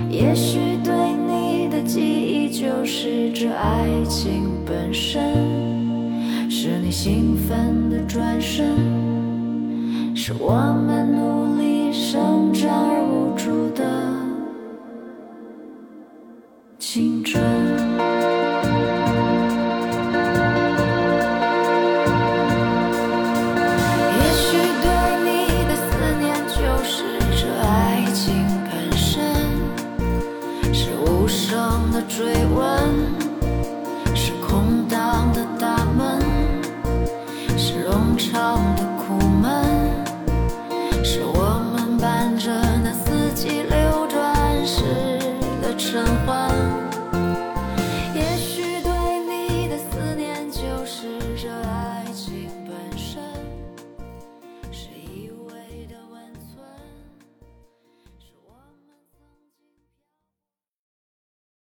也许对你的记忆就是这爱情本身是你兴奋的转身是我们努力生长而无助的青春。